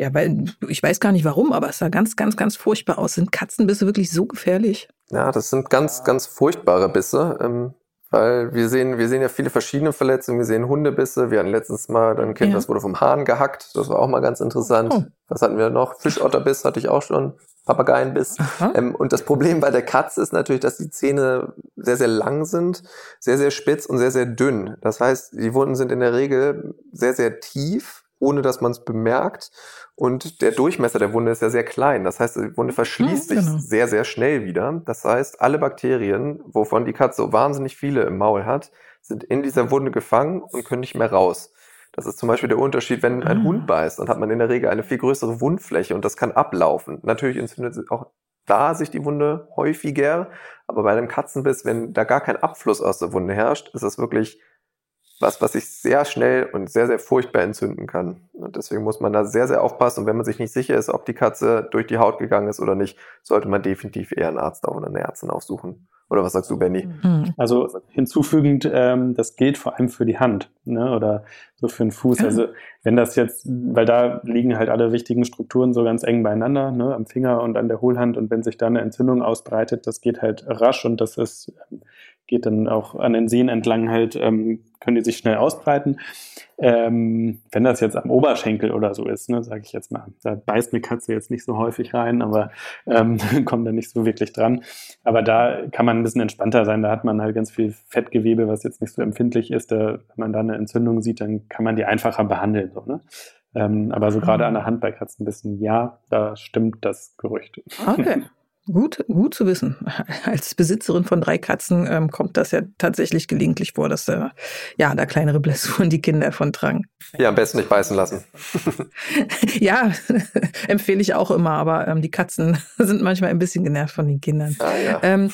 ja, weil ich weiß gar nicht warum, aber es sah ganz, ganz, ganz furchtbar aus. Sind Katzenbisse wirklich so gefährlich? Ja, das sind ganz, ganz furchtbare Bisse. Ähm, weil wir sehen, wir sehen ja viele verschiedene Verletzungen. Wir sehen Hundebisse. Wir hatten letztens mal ein Kind, ja. das wurde vom Hahn gehackt. Das war auch mal ganz interessant. Oh. Was hatten wir noch? Fischotterbiss hatte ich auch schon. Papageienbiss. Ähm, und das Problem bei der Katze ist natürlich, dass die Zähne sehr, sehr lang sind, sehr, sehr spitz und sehr, sehr dünn. Das heißt, die Wunden sind in der Regel sehr, sehr tief, ohne dass man es bemerkt. Und der Durchmesser der Wunde ist ja sehr klein. Das heißt, die Wunde verschließt ja, genau. sich sehr, sehr schnell wieder. Das heißt, alle Bakterien, wovon die Katze so wahnsinnig viele im Maul hat, sind in dieser Wunde gefangen und können nicht mehr raus. Das ist zum Beispiel der Unterschied, wenn ein ah. Hund beißt, dann hat man in der Regel eine viel größere Wundfläche und das kann ablaufen. Natürlich entzündet sich auch da sich die Wunde häufiger, aber bei einem Katzenbiss, wenn da gar kein Abfluss aus der Wunde herrscht, ist es wirklich was, was sich sehr schnell und sehr, sehr furchtbar entzünden kann. Und deswegen muss man da sehr, sehr aufpassen. Und wenn man sich nicht sicher ist, ob die Katze durch die Haut gegangen ist oder nicht, sollte man definitiv eher einen Arzt oder eine Ärztin aufsuchen. Oder was sagst du, Benny? Mhm. Also hinzufügend, ähm, das gilt vor allem für die Hand ne? oder so für den Fuß. Also [LAUGHS] wenn das jetzt, weil da liegen halt alle wichtigen Strukturen so ganz eng beieinander, ne? am Finger und an der Hohlhand. Und wenn sich da eine Entzündung ausbreitet, das geht halt rasch und das ist geht dann auch an den Seen entlang halt, ähm, können die sich schnell ausbreiten. Ähm, wenn das jetzt am Oberschenkel oder so ist, ne, sage ich jetzt mal, da beißt eine Katze jetzt nicht so häufig rein, aber ähm, [LAUGHS] kommt da nicht so wirklich dran. Aber da kann man ein bisschen entspannter sein. Da hat man halt ganz viel Fettgewebe, was jetzt nicht so empfindlich ist. Da, wenn man da eine Entzündung sieht, dann kann man die einfacher behandeln. So, ne? Ähm, aber so gerade an der Hand bei ein bisschen, ja, da stimmt das Gerücht. Okay. [LAUGHS] Gut, gut zu wissen. [LAUGHS] Als Besitzerin von drei Katzen ähm, kommt das ja tatsächlich gelegentlich vor, dass äh, ja da kleinere Blessuren die Kinder davon tragen. Ja, am besten nicht beißen lassen. [LAUGHS] ja, [LAUGHS] empfehle ich auch immer, aber ähm, die Katzen sind manchmal ein bisschen genervt von den Kindern. Ah, ja. ähm,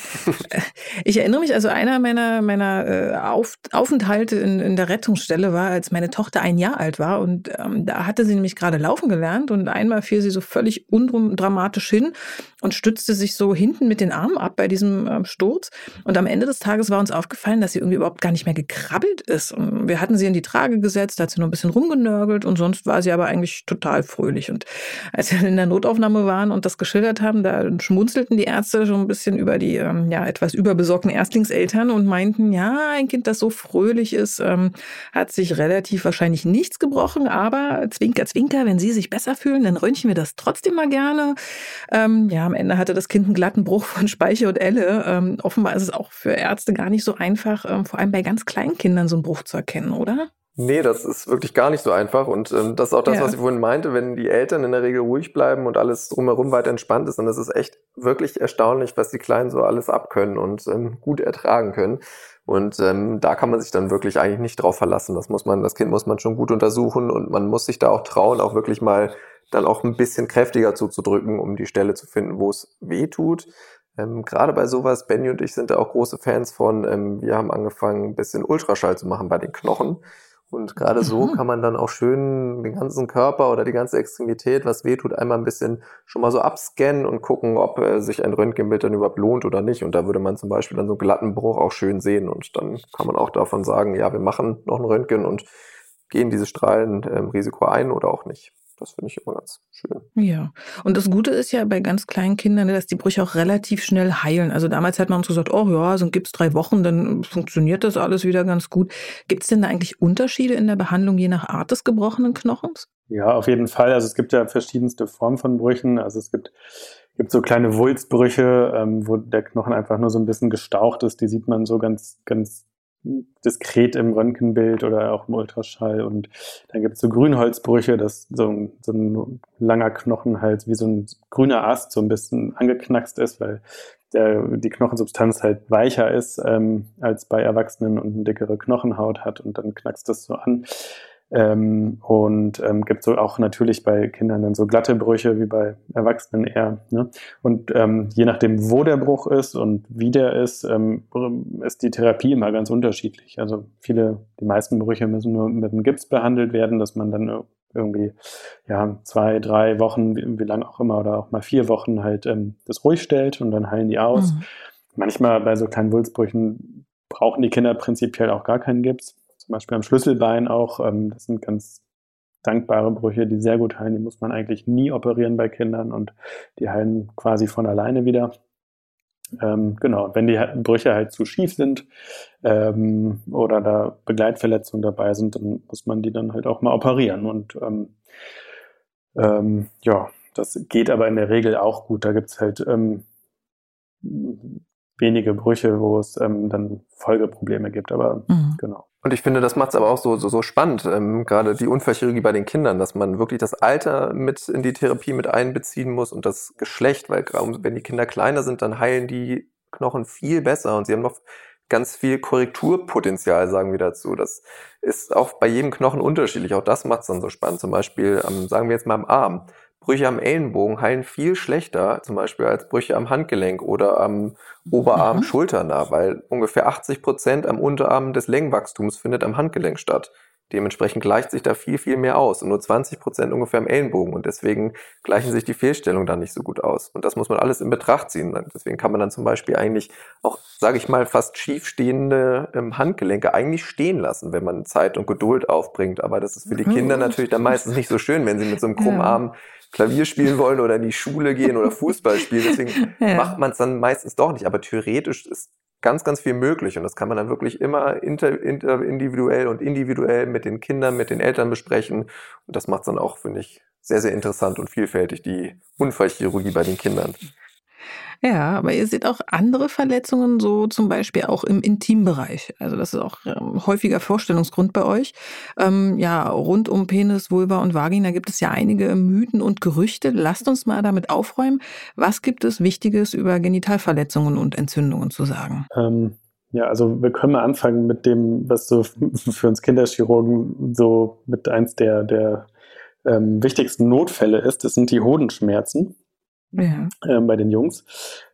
ich erinnere mich, also einer meiner, meiner äh, Auf, Aufenthalte in, in der Rettungsstelle war, als meine Tochter ein Jahr alt war und ähm, da hatte sie nämlich gerade laufen gelernt und einmal fiel sie so völlig undramatisch hin und stützte sich so hinten mit den Armen ab bei diesem ähm, Sturz. Und am Ende des Tages war uns aufgefallen, dass sie irgendwie überhaupt gar nicht mehr gekrabbelt ist. Und wir hatten sie in die Trage gesetzt, da hat sie nur ein bisschen rumgenörgelt und sonst war sie aber eigentlich total fröhlich. Und als wir in der Notaufnahme waren und das geschildert haben, da schmunzelten die Ärzte schon ein bisschen über die ähm, ja etwas überbesorgten Erstlingseltern und meinten, ja, ein Kind, das so fröhlich ist, ähm, hat sich relativ wahrscheinlich nichts gebrochen, aber Zwinker, Zwinker, wenn Sie sich besser fühlen, dann röntgen wir das trotzdem mal gerne. Ähm, ja, am Ende hatte das Kind einen glatten Bruch von Speiche und Elle. Ähm, offenbar ist es auch für Ärzte gar nicht so einfach, ähm, vor allem bei ganz kleinen Kindern so einen Bruch zu erkennen, oder? Nee, das ist wirklich gar nicht so einfach. Und ähm, das ist auch das, ja. was ich vorhin meinte, wenn die Eltern in der Regel ruhig bleiben und alles drumherum weiter entspannt ist, dann ist es echt wirklich erstaunlich, was die Kleinen so alles abkönnen und ähm, gut ertragen können. Und ähm, da kann man sich dann wirklich eigentlich nicht drauf verlassen. Das muss man, das Kind muss man schon gut untersuchen und man muss sich da auch trauen, auch wirklich mal dann auch ein bisschen kräftiger zuzudrücken, um die Stelle zu finden, wo es weh tut. Ähm, Gerade bei sowas, Benny und ich sind da auch große Fans von. Ähm, wir haben angefangen, ein bisschen Ultraschall zu machen bei den Knochen. Und gerade so mhm. kann man dann auch schön den ganzen Körper oder die ganze Extremität, was weh tut, einmal ein bisschen schon mal so abscannen und gucken, ob äh, sich ein Röntgenbild dann überhaupt lohnt oder nicht. Und da würde man zum Beispiel dann so einen glatten Bruch auch schön sehen. Und dann kann man auch davon sagen, ja, wir machen noch ein Röntgen und gehen dieses Strahlenrisiko ähm, ein oder auch nicht. Das finde ich immer ganz schön. Ja, und das Gute ist ja bei ganz kleinen Kindern, dass die Brüche auch relativ schnell heilen. Also damals hat man uns gesagt, oh ja, so gibt es drei Wochen, dann funktioniert das alles wieder ganz gut. Gibt es denn da eigentlich Unterschiede in der Behandlung je nach Art des gebrochenen Knochens? Ja, auf jeden Fall. Also es gibt ja verschiedenste Formen von Brüchen. Also es gibt gibt so kleine Wulstbrüche, ähm, wo der Knochen einfach nur so ein bisschen gestaucht ist. Die sieht man so ganz, ganz diskret im Röntgenbild oder auch im Ultraschall. Und dann gibt es so Grünholzbrüche, dass so ein, so ein langer Knochen halt wie so ein grüner Ast so ein bisschen angeknackst ist, weil der, die Knochensubstanz halt weicher ist ähm, als bei Erwachsenen und eine dickere Knochenhaut hat und dann knackst das so an. Ähm, und ähm, gibt so auch natürlich bei Kindern dann so glatte Brüche wie bei Erwachsenen eher. Ne? Und ähm, je nachdem, wo der Bruch ist und wie der ist, ähm, ist die Therapie immer ganz unterschiedlich. Also viele, die meisten Brüche müssen nur mit einem Gips behandelt werden, dass man dann irgendwie ja zwei, drei Wochen, wie, wie lange auch immer, oder auch mal vier Wochen halt ähm, das ruhig stellt und dann heilen die aus. Mhm. Manchmal bei so kleinen Wulstbrüchen brauchen die Kinder prinzipiell auch gar keinen Gips zum Beispiel am Schlüsselbein auch. Ähm, das sind ganz dankbare Brüche, die sehr gut heilen. Die muss man eigentlich nie operieren bei Kindern und die heilen quasi von alleine wieder. Ähm, genau, wenn die Brüche halt zu schief sind ähm, oder da Begleitverletzungen dabei sind, dann muss man die dann halt auch mal operieren. Und ähm, ähm ja, das geht aber in der Regel auch gut. Da gibt es halt ähm, wenige Brüche, wo es ähm, dann Folgeprobleme gibt. Aber mhm. genau. Und ich finde, das macht es aber auch so, so, so spannend, ähm, gerade die Unfallchirurgie bei den Kindern, dass man wirklich das Alter mit in die Therapie mit einbeziehen muss und das Geschlecht, weil wenn die Kinder kleiner sind, dann heilen die Knochen viel besser und sie haben noch ganz viel Korrekturpotenzial, sagen wir dazu. Das ist auch bei jedem Knochen unterschiedlich. Auch das macht es dann so spannend. Zum Beispiel, ähm, sagen wir jetzt mal am Arm. Brüche am Ellenbogen heilen viel schlechter, zum Beispiel als Brüche am Handgelenk oder am Oberarm, mhm. Schulternah, weil ungefähr 80 Prozent am Unterarm des Längenwachstums findet am Handgelenk statt. Dementsprechend gleicht sich da viel, viel mehr aus und nur 20 Prozent ungefähr am Ellenbogen und deswegen gleichen sich die Fehlstellungen dann nicht so gut aus. Und das muss man alles in Betracht ziehen. Deswegen kann man dann zum Beispiel eigentlich auch, sage ich mal, fast schiefstehende ähm, Handgelenke eigentlich stehen lassen, wenn man Zeit und Geduld aufbringt. Aber das ist für die Kinder natürlich dann meistens nicht so schön, wenn sie mit so einem krummen Arm Klavier spielen wollen oder in die Schule gehen oder Fußball spielen. Deswegen [LAUGHS] ja. macht man es dann meistens doch nicht. Aber theoretisch ist ganz, ganz viel möglich und das kann man dann wirklich immer inter, inter, individuell und individuell mit den Kindern, mit den Eltern besprechen. Und das macht es dann auch, finde ich, sehr, sehr interessant und vielfältig, die Unfallchirurgie bei den Kindern. Ja, aber ihr seht auch andere Verletzungen, so zum Beispiel auch im Intimbereich. Also das ist auch ähm, häufiger Vorstellungsgrund bei euch. Ähm, ja, rund um Penis, Vulva und Vagina gibt es ja einige Mythen und Gerüchte. Lasst uns mal damit aufräumen. Was gibt es Wichtiges über Genitalverletzungen und Entzündungen zu sagen? Ähm, ja, also wir können mal anfangen mit dem, was so [LAUGHS] für uns Kinderchirurgen so mit eins der, der ähm, wichtigsten Notfälle ist. Das sind die Hodenschmerzen. Ja. Ähm, bei den Jungs.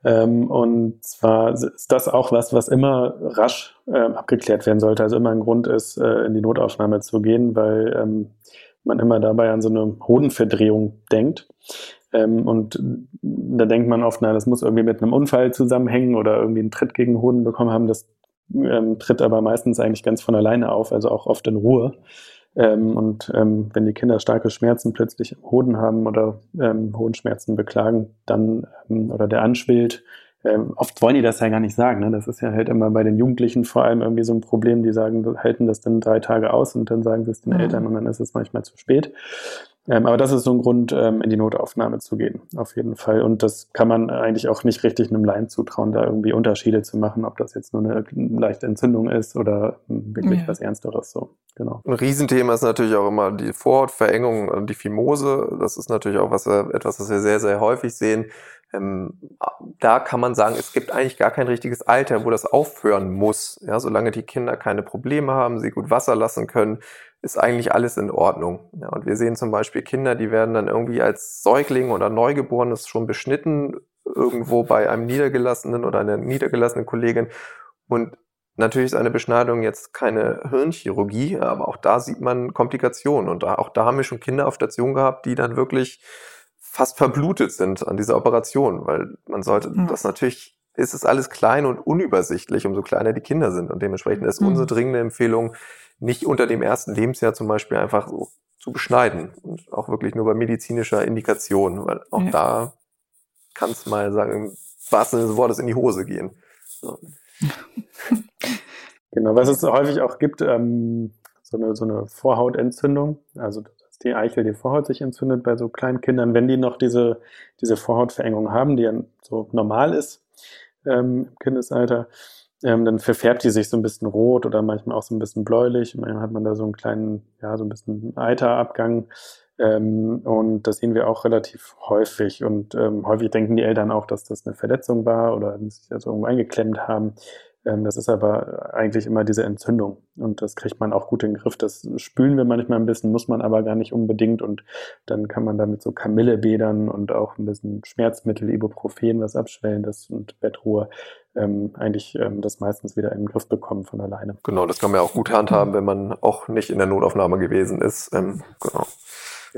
Ähm, und zwar ist das auch was, was immer rasch ähm, abgeklärt werden sollte. Also immer ein Grund ist, äh, in die Notaufnahme zu gehen, weil ähm, man immer dabei an so eine Hodenverdrehung denkt. Ähm, und da denkt man oft, na, das muss irgendwie mit einem Unfall zusammenhängen oder irgendwie einen Tritt gegen den Hoden bekommen haben. Das ähm, tritt aber meistens eigentlich ganz von alleine auf, also auch oft in Ruhe. Ähm, und ähm, wenn die Kinder starke Schmerzen plötzlich im Hoden haben oder ähm, Hodenschmerzen beklagen, dann ähm, oder der anschwillt, ähm, oft wollen die das ja gar nicht sagen. Ne? Das ist ja halt immer bei den Jugendlichen vor allem irgendwie so ein Problem, die sagen, halten das dann drei Tage aus und dann sagen sie es den mhm. Eltern und dann ist es manchmal zu spät. Ähm, aber das ist so ein Grund, ähm, in die Notaufnahme zu gehen, auf jeden Fall. Und das kann man eigentlich auch nicht richtig einem Laien zutrauen, da irgendwie Unterschiede zu machen, ob das jetzt nur eine leichte Entzündung ist oder wirklich ja. was Ernsteres. So, genau. Ein Riesenthema ist natürlich auch immer die Vorhautverengung und die Fimose. Das ist natürlich auch was, etwas, was wir sehr, sehr häufig sehen. Ähm, da kann man sagen, es gibt eigentlich gar kein richtiges Alter, wo das aufhören muss. Ja, solange die Kinder keine Probleme haben, sie gut Wasser lassen können, ist eigentlich alles in Ordnung. Ja, und wir sehen zum Beispiel Kinder, die werden dann irgendwie als Säugling oder Neugeborenes schon beschnitten, irgendwo bei einem Niedergelassenen oder einer niedergelassenen Kollegin. Und natürlich ist eine Beschneidung jetzt keine Hirnchirurgie, aber auch da sieht man Komplikationen. Und auch da haben wir schon Kinder auf Station gehabt, die dann wirklich fast verblutet sind an dieser Operation, weil man sollte mhm. das natürlich ist es alles klein und unübersichtlich, umso kleiner die Kinder sind. Und dementsprechend ist mhm. unsere dringende Empfehlung, nicht unter dem ersten Lebensjahr zum Beispiel einfach so zu beschneiden und auch wirklich nur bei medizinischer Indikation, weil auch ja. da kann es mal sagen, was Sinne des Wortes in die Hose gehen. So. [LAUGHS] Genau, was es häufig auch gibt, ähm, so, eine, so eine Vorhautentzündung, also die Eichel, die Vorhaut sich entzündet bei so kleinen Kindern, wenn die noch diese, diese Vorhautverengung haben, die ja so normal ist ähm, im Kindesalter, ähm, dann verfärbt die sich so ein bisschen rot oder manchmal auch so ein bisschen bläulich. Manchmal hat man da so einen kleinen, ja, so ein bisschen Eiterabgang. Ähm, und das sehen wir auch relativ häufig. Und ähm, häufig denken die Eltern auch, dass das eine Verletzung war oder sich das irgendwo eingeklemmt haben. Ähm, das ist aber eigentlich immer diese Entzündung und das kriegt man auch gut in den Griff. Das spülen wir manchmal ein bisschen, muss man aber gar nicht unbedingt und dann kann man damit so Kamillebädern und auch ein bisschen Schmerzmittel, Ibuprofen, was abschwellendes und Bettruhe ähm, eigentlich ähm, das meistens wieder in den Griff bekommen von alleine. Genau, das kann man ja auch gut handhaben, wenn man auch nicht in der Notaufnahme gewesen ist. Ähm, genau.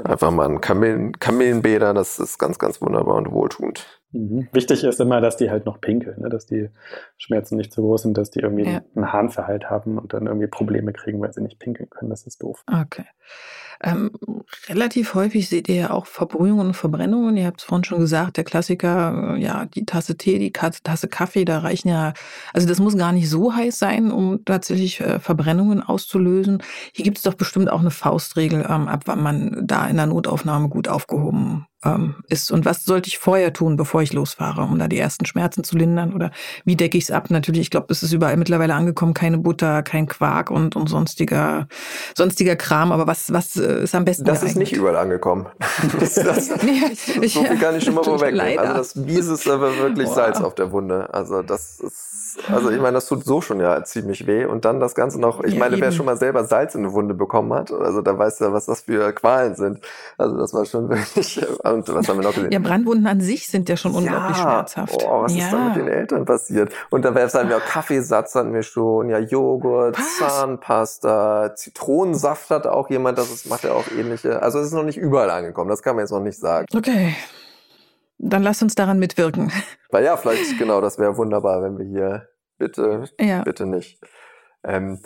Einfach mal ein Kamillen, Kamillenbäder, das ist ganz, ganz wunderbar und wohltuend. Mhm. Wichtig ist immer, dass die halt noch pinkeln, ne? dass die Schmerzen nicht zu groß sind, dass die irgendwie ja. einen Harnverhalt haben und dann irgendwie Probleme kriegen, weil sie nicht pinkeln können. Das ist doof. Okay. Ähm, relativ häufig seht ihr ja auch Verbrühungen und Verbrennungen. Ihr habt es vorhin schon gesagt, der Klassiker, äh, ja, die Tasse Tee, die Tasse Kaffee, da reichen ja, also das muss gar nicht so heiß sein, um tatsächlich äh, Verbrennungen auszulösen. Hier gibt es doch bestimmt auch eine Faustregel, ähm, ab wann man da in der Notaufnahme gut aufgehoben ähm, ist. Und was sollte ich vorher tun, bevor ich losfahre, um da die ersten Schmerzen zu lindern? Oder wie decke ich es ab? Natürlich, ich glaube, es ist überall mittlerweile angekommen, keine Butter, kein Quark und, und sonstiger, sonstiger Kram. Aber was, was äh, ist am besten? Das ist nicht überall angekommen. [LAUGHS] das, das, das, so viel kann ich schon mal [LAUGHS] vorwegnehmen. Also das Bies ist aber wirklich Boah. Salz auf der Wunde. Also das ist, also ich meine, das tut so schon ja ziemlich weh. Und dann das Ganze noch, ich ja, meine, wer schon mal selber Salz in eine Wunde bekommen hat, also da weiß ja, was das für Qualen sind. Also das war schon [LAUGHS] wirklich und was haben wir noch gesehen? Ja, Brandwunden an sich sind ja schon unglaublich ja, schmerzhaft. Oh, was ja. ist da mit den Eltern passiert? Und da hatten wir auch Kaffeesatz hatten wir schon, ja, Joghurt, was? Zahnpasta, Zitronensaft hat auch jemand, das ist, macht ja auch ähnliche. Also es ist noch nicht überall angekommen, das kann man jetzt noch nicht sagen. Okay. Dann lass uns daran mitwirken. [LAUGHS] Weil ja, vielleicht, genau, das wäre wunderbar, wenn wir hier bitte, ja. bitte nicht. Ähm,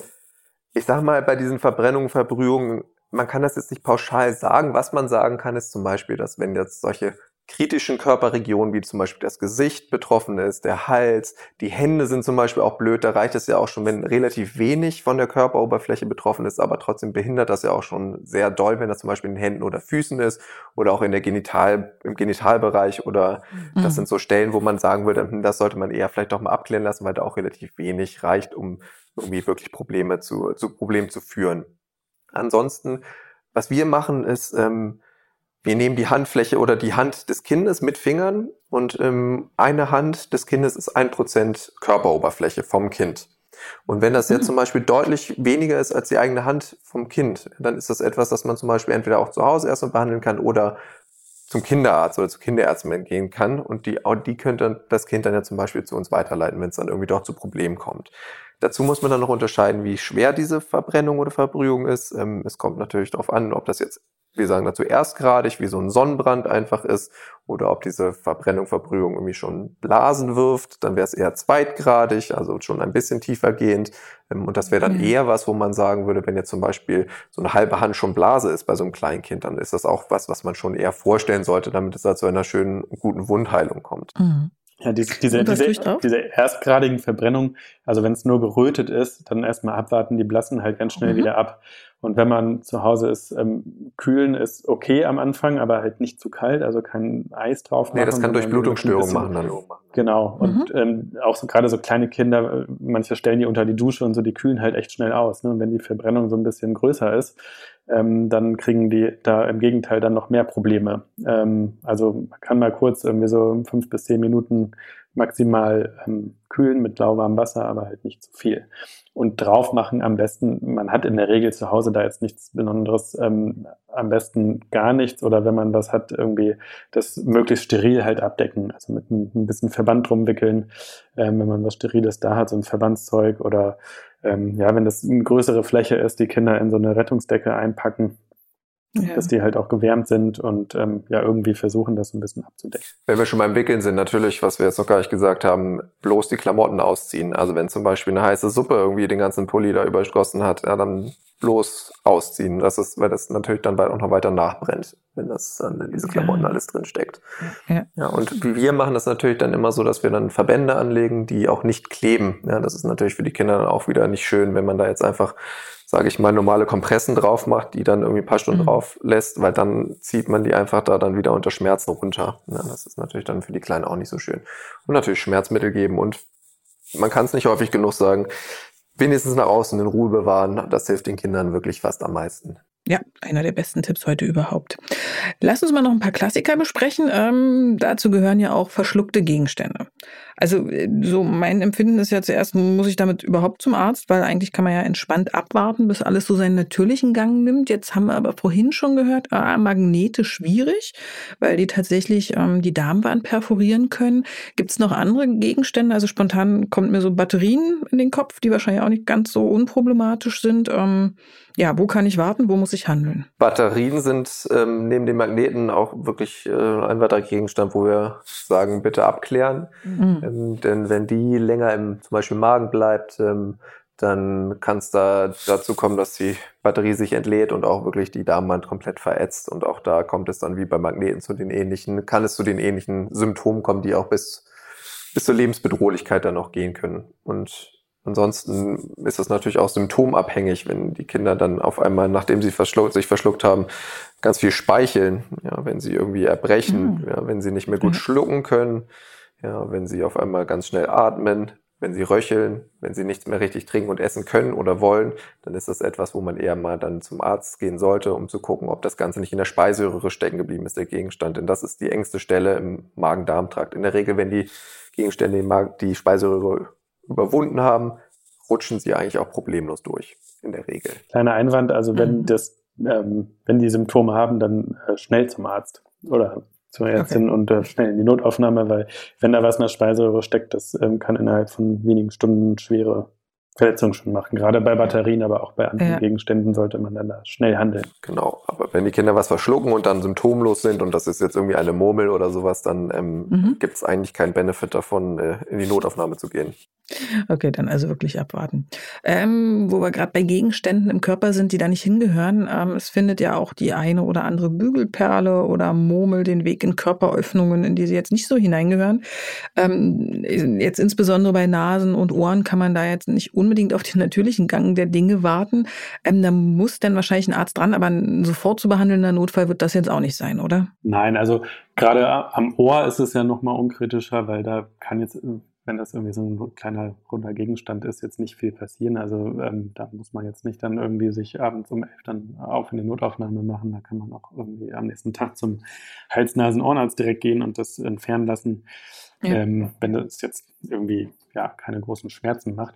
ich sag mal, bei diesen Verbrennungen, Verbrühungen man kann das jetzt nicht pauschal sagen. Was man sagen kann, ist zum Beispiel, dass wenn jetzt solche kritischen Körperregionen, wie zum Beispiel das Gesicht betroffen ist, der Hals, die Hände sind zum Beispiel auch blöd. Da reicht es ja auch schon, wenn relativ wenig von der Körperoberfläche betroffen ist, aber trotzdem behindert das ja auch schon sehr doll, wenn das zum Beispiel in den Händen oder Füßen ist oder auch in der Genital, im Genitalbereich oder mhm. das sind so Stellen, wo man sagen würde, hm, das sollte man eher vielleicht doch mal abklären lassen, weil da auch relativ wenig reicht, um irgendwie wirklich Probleme zu, zu Problemen zu führen. Ansonsten, was wir machen, ist, ähm, wir nehmen die Handfläche oder die Hand des Kindes mit Fingern und ähm, eine Hand des Kindes ist ein Prozent Körperoberfläche vom Kind. Und wenn das jetzt mhm. zum Beispiel deutlich weniger ist als die eigene Hand vom Kind, dann ist das etwas, das man zum Beispiel entweder auch zu Hause erstmal behandeln kann oder zum Kinderarzt oder zu Kinderärzten gehen kann. Und die, die könnte das Kind dann ja zum Beispiel zu uns weiterleiten, wenn es dann irgendwie doch zu Problemen kommt. Dazu muss man dann noch unterscheiden, wie schwer diese Verbrennung oder Verbrühung ist. Ähm, es kommt natürlich darauf an, ob das jetzt wir sagen dazu erstgradig, wie so ein Sonnenbrand einfach ist, oder ob diese Verbrennung, Verbrühung irgendwie schon Blasen wirft, dann wäre es eher zweitgradig, also schon ein bisschen tiefer gehend. Ähm, und das wäre dann eher was, wo man sagen würde, wenn jetzt zum Beispiel so eine halbe Hand schon Blase ist bei so einem Kleinkind, dann ist das auch was, was man schon eher vorstellen sollte, damit es da zu einer schönen, guten Wundheilung kommt. Mhm. Ja, diese, diese, diese, diese erstgradigen Verbrennungen, also wenn es nur gerötet ist, dann erstmal abwarten, die blassen halt ganz schnell mhm. wieder ab. Und wenn man zu Hause ist, ähm, kühlen ist okay am Anfang, aber halt nicht zu kalt, also kein Eis drauf machen. Nee, das kann durch Blutungsstörungen machen dann. Genau. Mhm. Und ähm, auch so gerade so kleine Kinder, äh, manche stellen die unter die Dusche und so, die kühlen halt echt schnell aus. Ne? Und wenn die Verbrennung so ein bisschen größer ist, ähm, dann kriegen die da im Gegenteil dann noch mehr Probleme. Ähm, also man kann mal kurz irgendwie so fünf bis zehn Minuten maximal ähm, kühlen mit lauwarmem Wasser, aber halt nicht zu viel. Und drauf machen am besten, man hat in der Regel zu Hause da jetzt nichts Besonderes, ähm, am besten gar nichts oder wenn man was hat, irgendwie das möglichst steril halt abdecken, also mit ein, ein bisschen Verband rumwickeln, ähm, wenn man was Steriles da hat, so ein Verbandszeug oder ähm, ja, wenn das eine größere Fläche ist, die Kinder in so eine Rettungsdecke einpacken, ja. dass die halt auch gewärmt sind und ähm, ja irgendwie versuchen, das ein bisschen abzudecken. Wenn wir schon beim Wickeln sind, natürlich, was wir jetzt noch gar nicht gesagt haben, bloß die Klamotten ausziehen. Also wenn zum Beispiel eine heiße Suppe irgendwie den ganzen Pulli da überschossen hat, ja, dann bloß ausziehen. Das ist, weil das natürlich dann auch noch weiter nachbrennt, wenn das dann in diese Klamotten alles drin steckt. Ja. ja, und wir machen das natürlich dann immer so, dass wir dann Verbände anlegen, die auch nicht kleben. Ja, das ist natürlich für die Kinder dann auch wieder nicht schön, wenn man da jetzt einfach sage ich mal, normale Kompressen drauf macht, die dann irgendwie ein paar Stunden mhm. drauf lässt, weil dann zieht man die einfach da dann wieder unter Schmerzen runter. Ja, das ist natürlich dann für die Kleinen auch nicht so schön. Und natürlich Schmerzmittel geben und man kann es nicht häufig genug sagen, wenigstens nach außen in Ruhe bewahren, das hilft den Kindern wirklich fast am meisten. Ja, einer der besten Tipps heute überhaupt. Lass uns mal noch ein paar Klassiker besprechen. Ähm, dazu gehören ja auch verschluckte Gegenstände. Also äh, so mein Empfinden ist ja zuerst, muss ich damit überhaupt zum Arzt, weil eigentlich kann man ja entspannt abwarten, bis alles so seinen natürlichen Gang nimmt. Jetzt haben wir aber vorhin schon gehört, äh, Magnete schwierig, weil die tatsächlich ähm, die Darmwand perforieren können. Gibt es noch andere Gegenstände? Also spontan kommt mir so Batterien in den Kopf, die wahrscheinlich auch nicht ganz so unproblematisch sind. Ähm, ja, wo kann ich warten? Wo muss ich handeln? Batterien sind ähm, neben den Magneten auch wirklich äh, ein weiterer Gegenstand, wo wir sagen, bitte abklären. Mhm. Ähm, denn wenn die länger im zum Beispiel Magen bleibt, ähm, dann kann es da dazu kommen, dass die Batterie sich entlädt und auch wirklich die Darmwand komplett verätzt. Und auch da kommt es dann wie bei Magneten zu den ähnlichen, kann es zu den ähnlichen Symptomen kommen, die auch bis, bis zur Lebensbedrohlichkeit dann auch gehen können. Und Ansonsten ist das natürlich auch symptomabhängig, wenn die Kinder dann auf einmal, nachdem sie verschluckt, sich verschluckt haben, ganz viel speicheln, ja, wenn sie irgendwie erbrechen, mhm. ja, wenn sie nicht mehr gut mhm. schlucken können, ja, wenn sie auf einmal ganz schnell atmen, wenn sie röcheln, wenn sie nichts mehr richtig trinken und essen können oder wollen, dann ist das etwas, wo man eher mal dann zum Arzt gehen sollte, um zu gucken, ob das Ganze nicht in der Speiseröhre stecken geblieben ist, der Gegenstand. Denn das ist die engste Stelle im Magen-Darm-Trakt. In der Regel, wenn die Gegenstände die Speiseröhre überwunden haben, rutschen sie eigentlich auch problemlos durch, in der Regel. Kleiner Einwand, also wenn mhm. das, ähm, wenn die Symptome haben, dann äh, schnell zum Arzt oder zur Ärztin okay. und äh, schnell in die Notaufnahme, weil wenn da was in der Speiseröhre steckt, das ähm, kann innerhalb von wenigen Stunden schwere Verletzungen schon machen. Gerade bei Batterien, aber auch bei anderen ja. Gegenständen sollte man dann da schnell handeln. Genau, aber wenn die Kinder was verschlucken und dann symptomlos sind und das ist jetzt irgendwie eine Murmel oder sowas, dann ähm, mhm. gibt es eigentlich keinen Benefit davon, äh, in die Notaufnahme zu gehen. Okay, dann also wirklich abwarten. Ähm, wo wir gerade bei Gegenständen im Körper sind, die da nicht hingehören. Ähm, es findet ja auch die eine oder andere Bügelperle oder Murmel den Weg in Körperöffnungen, in die sie jetzt nicht so hineingehören. Ähm, jetzt insbesondere bei Nasen und Ohren kann man da jetzt nicht unbedingt auf den natürlichen Gang der Dinge warten. Ähm, da muss dann wahrscheinlich ein Arzt dran, aber ein sofort zu behandelnder Notfall wird das jetzt auch nicht sein, oder? Nein, also gerade am Ohr ist es ja nochmal unkritischer, weil da kann jetzt wenn das irgendwie so ein kleiner runder Gegenstand ist, jetzt nicht viel passieren. Also ähm, da muss man jetzt nicht dann irgendwie sich abends um elf dann auf in die Notaufnahme machen. Da kann man auch irgendwie am nächsten Tag zum Hals-Nasen-Ohrenarzt direkt gehen und das entfernen lassen, ja. ähm, wenn das jetzt irgendwie ja keine großen Schmerzen macht.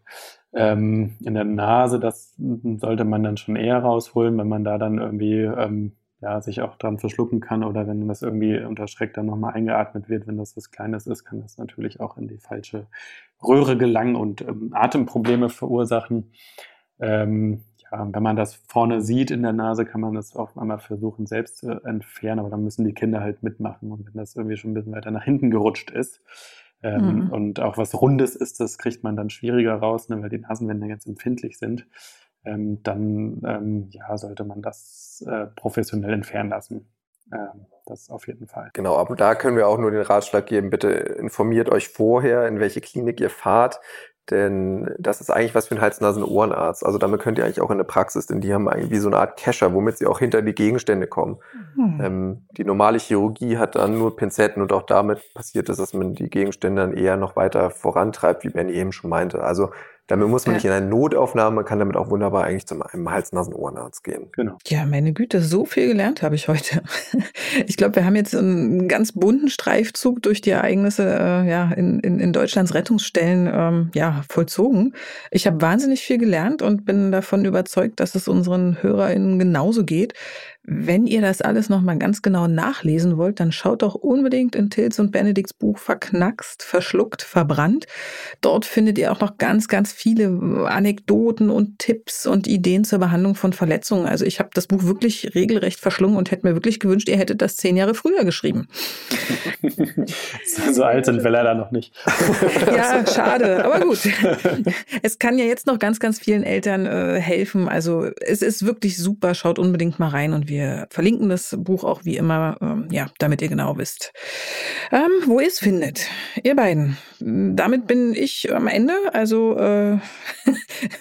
Ähm, in der Nase, das sollte man dann schon eher rausholen, wenn man da dann irgendwie ähm, ja, sich auch dran verschlucken kann oder wenn das irgendwie unter Schreck dann nochmal eingeatmet wird, wenn das was Kleines ist, kann das natürlich auch in die falsche Röhre gelangen und ähm, Atemprobleme verursachen. Ähm, wenn man das vorne sieht in der Nase, kann man das auch einmal versuchen, selbst zu entfernen, aber dann müssen die Kinder halt mitmachen. Und wenn das irgendwie schon ein bisschen weiter nach hinten gerutscht ist, ähm, mhm. und auch was Rundes ist, das kriegt man dann schwieriger raus, ne, weil die Nasenwände ganz empfindlich sind ähm, dann ähm, ja, sollte man das äh, professionell entfernen lassen. Ähm, das auf jeden Fall. Genau, aber da können wir auch nur den Ratschlag geben, bitte informiert euch vorher, in welche Klinik ihr fahrt. Denn das ist eigentlich was für ein Hals-Nasen-Ohrenarzt. Also damit könnt ihr eigentlich auch in der Praxis, denn die haben eigentlich wie so eine Art Kescher, womit sie auch hinter die Gegenstände kommen. Mhm. Ähm, die normale Chirurgie hat dann nur Pinzetten und auch damit passiert es, dass man die Gegenstände dann eher noch weiter vorantreibt, wie Benny eben schon meinte. Also damit muss man ja. nicht in eine Notaufnahme, man kann damit auch wunderbar eigentlich zu einem Hals-Nasen-Ohrenarzt gehen. Genau. Ja, meine Güte, so viel gelernt habe ich heute. [LAUGHS] Ich glaube, wir haben jetzt einen ganz bunten Streifzug durch die Ereignisse äh, ja, in, in, in Deutschlands Rettungsstellen ähm, ja, vollzogen. Ich habe wahnsinnig viel gelernt und bin davon überzeugt, dass es unseren HörerInnen genauso geht. Wenn ihr das alles nochmal ganz genau nachlesen wollt, dann schaut doch unbedingt in Tils und Benedikts Buch Verknackst, Verschluckt, Verbrannt. Dort findet ihr auch noch ganz, ganz viele Anekdoten und Tipps und Ideen zur Behandlung von Verletzungen. Also ich habe das Buch wirklich regelrecht verschlungen und hätte mir wirklich gewünscht, ihr hättet das zehn Jahre früher geschrieben. so alt sind wir leider noch nicht. [LAUGHS] ja, schade, aber gut. Es kann ja jetzt noch ganz, ganz vielen Eltern äh, helfen. Also es ist wirklich super. Schaut unbedingt mal rein und wir verlinken das Buch auch wie immer, ähm, ja, damit ihr genau wisst, ähm, wo ihr es findet. Ihr beiden. Damit bin ich am Ende, also äh,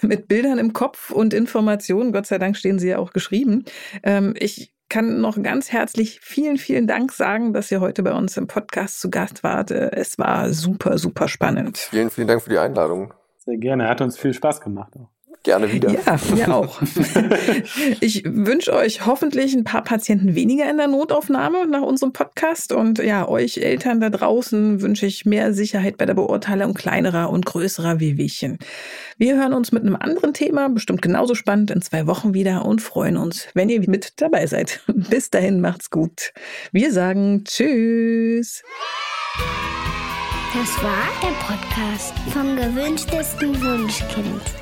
[LAUGHS] mit Bildern im Kopf und Informationen. Gott sei Dank stehen sie ja auch geschrieben. Ähm, ich kann noch ganz herzlich vielen, vielen Dank sagen, dass ihr heute bei uns im Podcast zu Gast wart. Es war super, super spannend. Vielen, vielen Dank für die Einladung. Sehr gerne. Hat uns viel Spaß gemacht auch. Gerne wieder. Ja, mir auch. [LAUGHS] Ich wünsche euch hoffentlich ein paar Patienten weniger in der Notaufnahme nach unserem Podcast. Und ja, euch Eltern da draußen wünsche ich mehr Sicherheit bei der Beurteilung kleinerer und größerer Wehwehchen. Wir hören uns mit einem anderen Thema, bestimmt genauso spannend, in zwei Wochen wieder und freuen uns, wenn ihr mit dabei seid. [LAUGHS] Bis dahin macht's gut. Wir sagen Tschüss. Das war der Podcast vom gewünschtesten Wunschkind.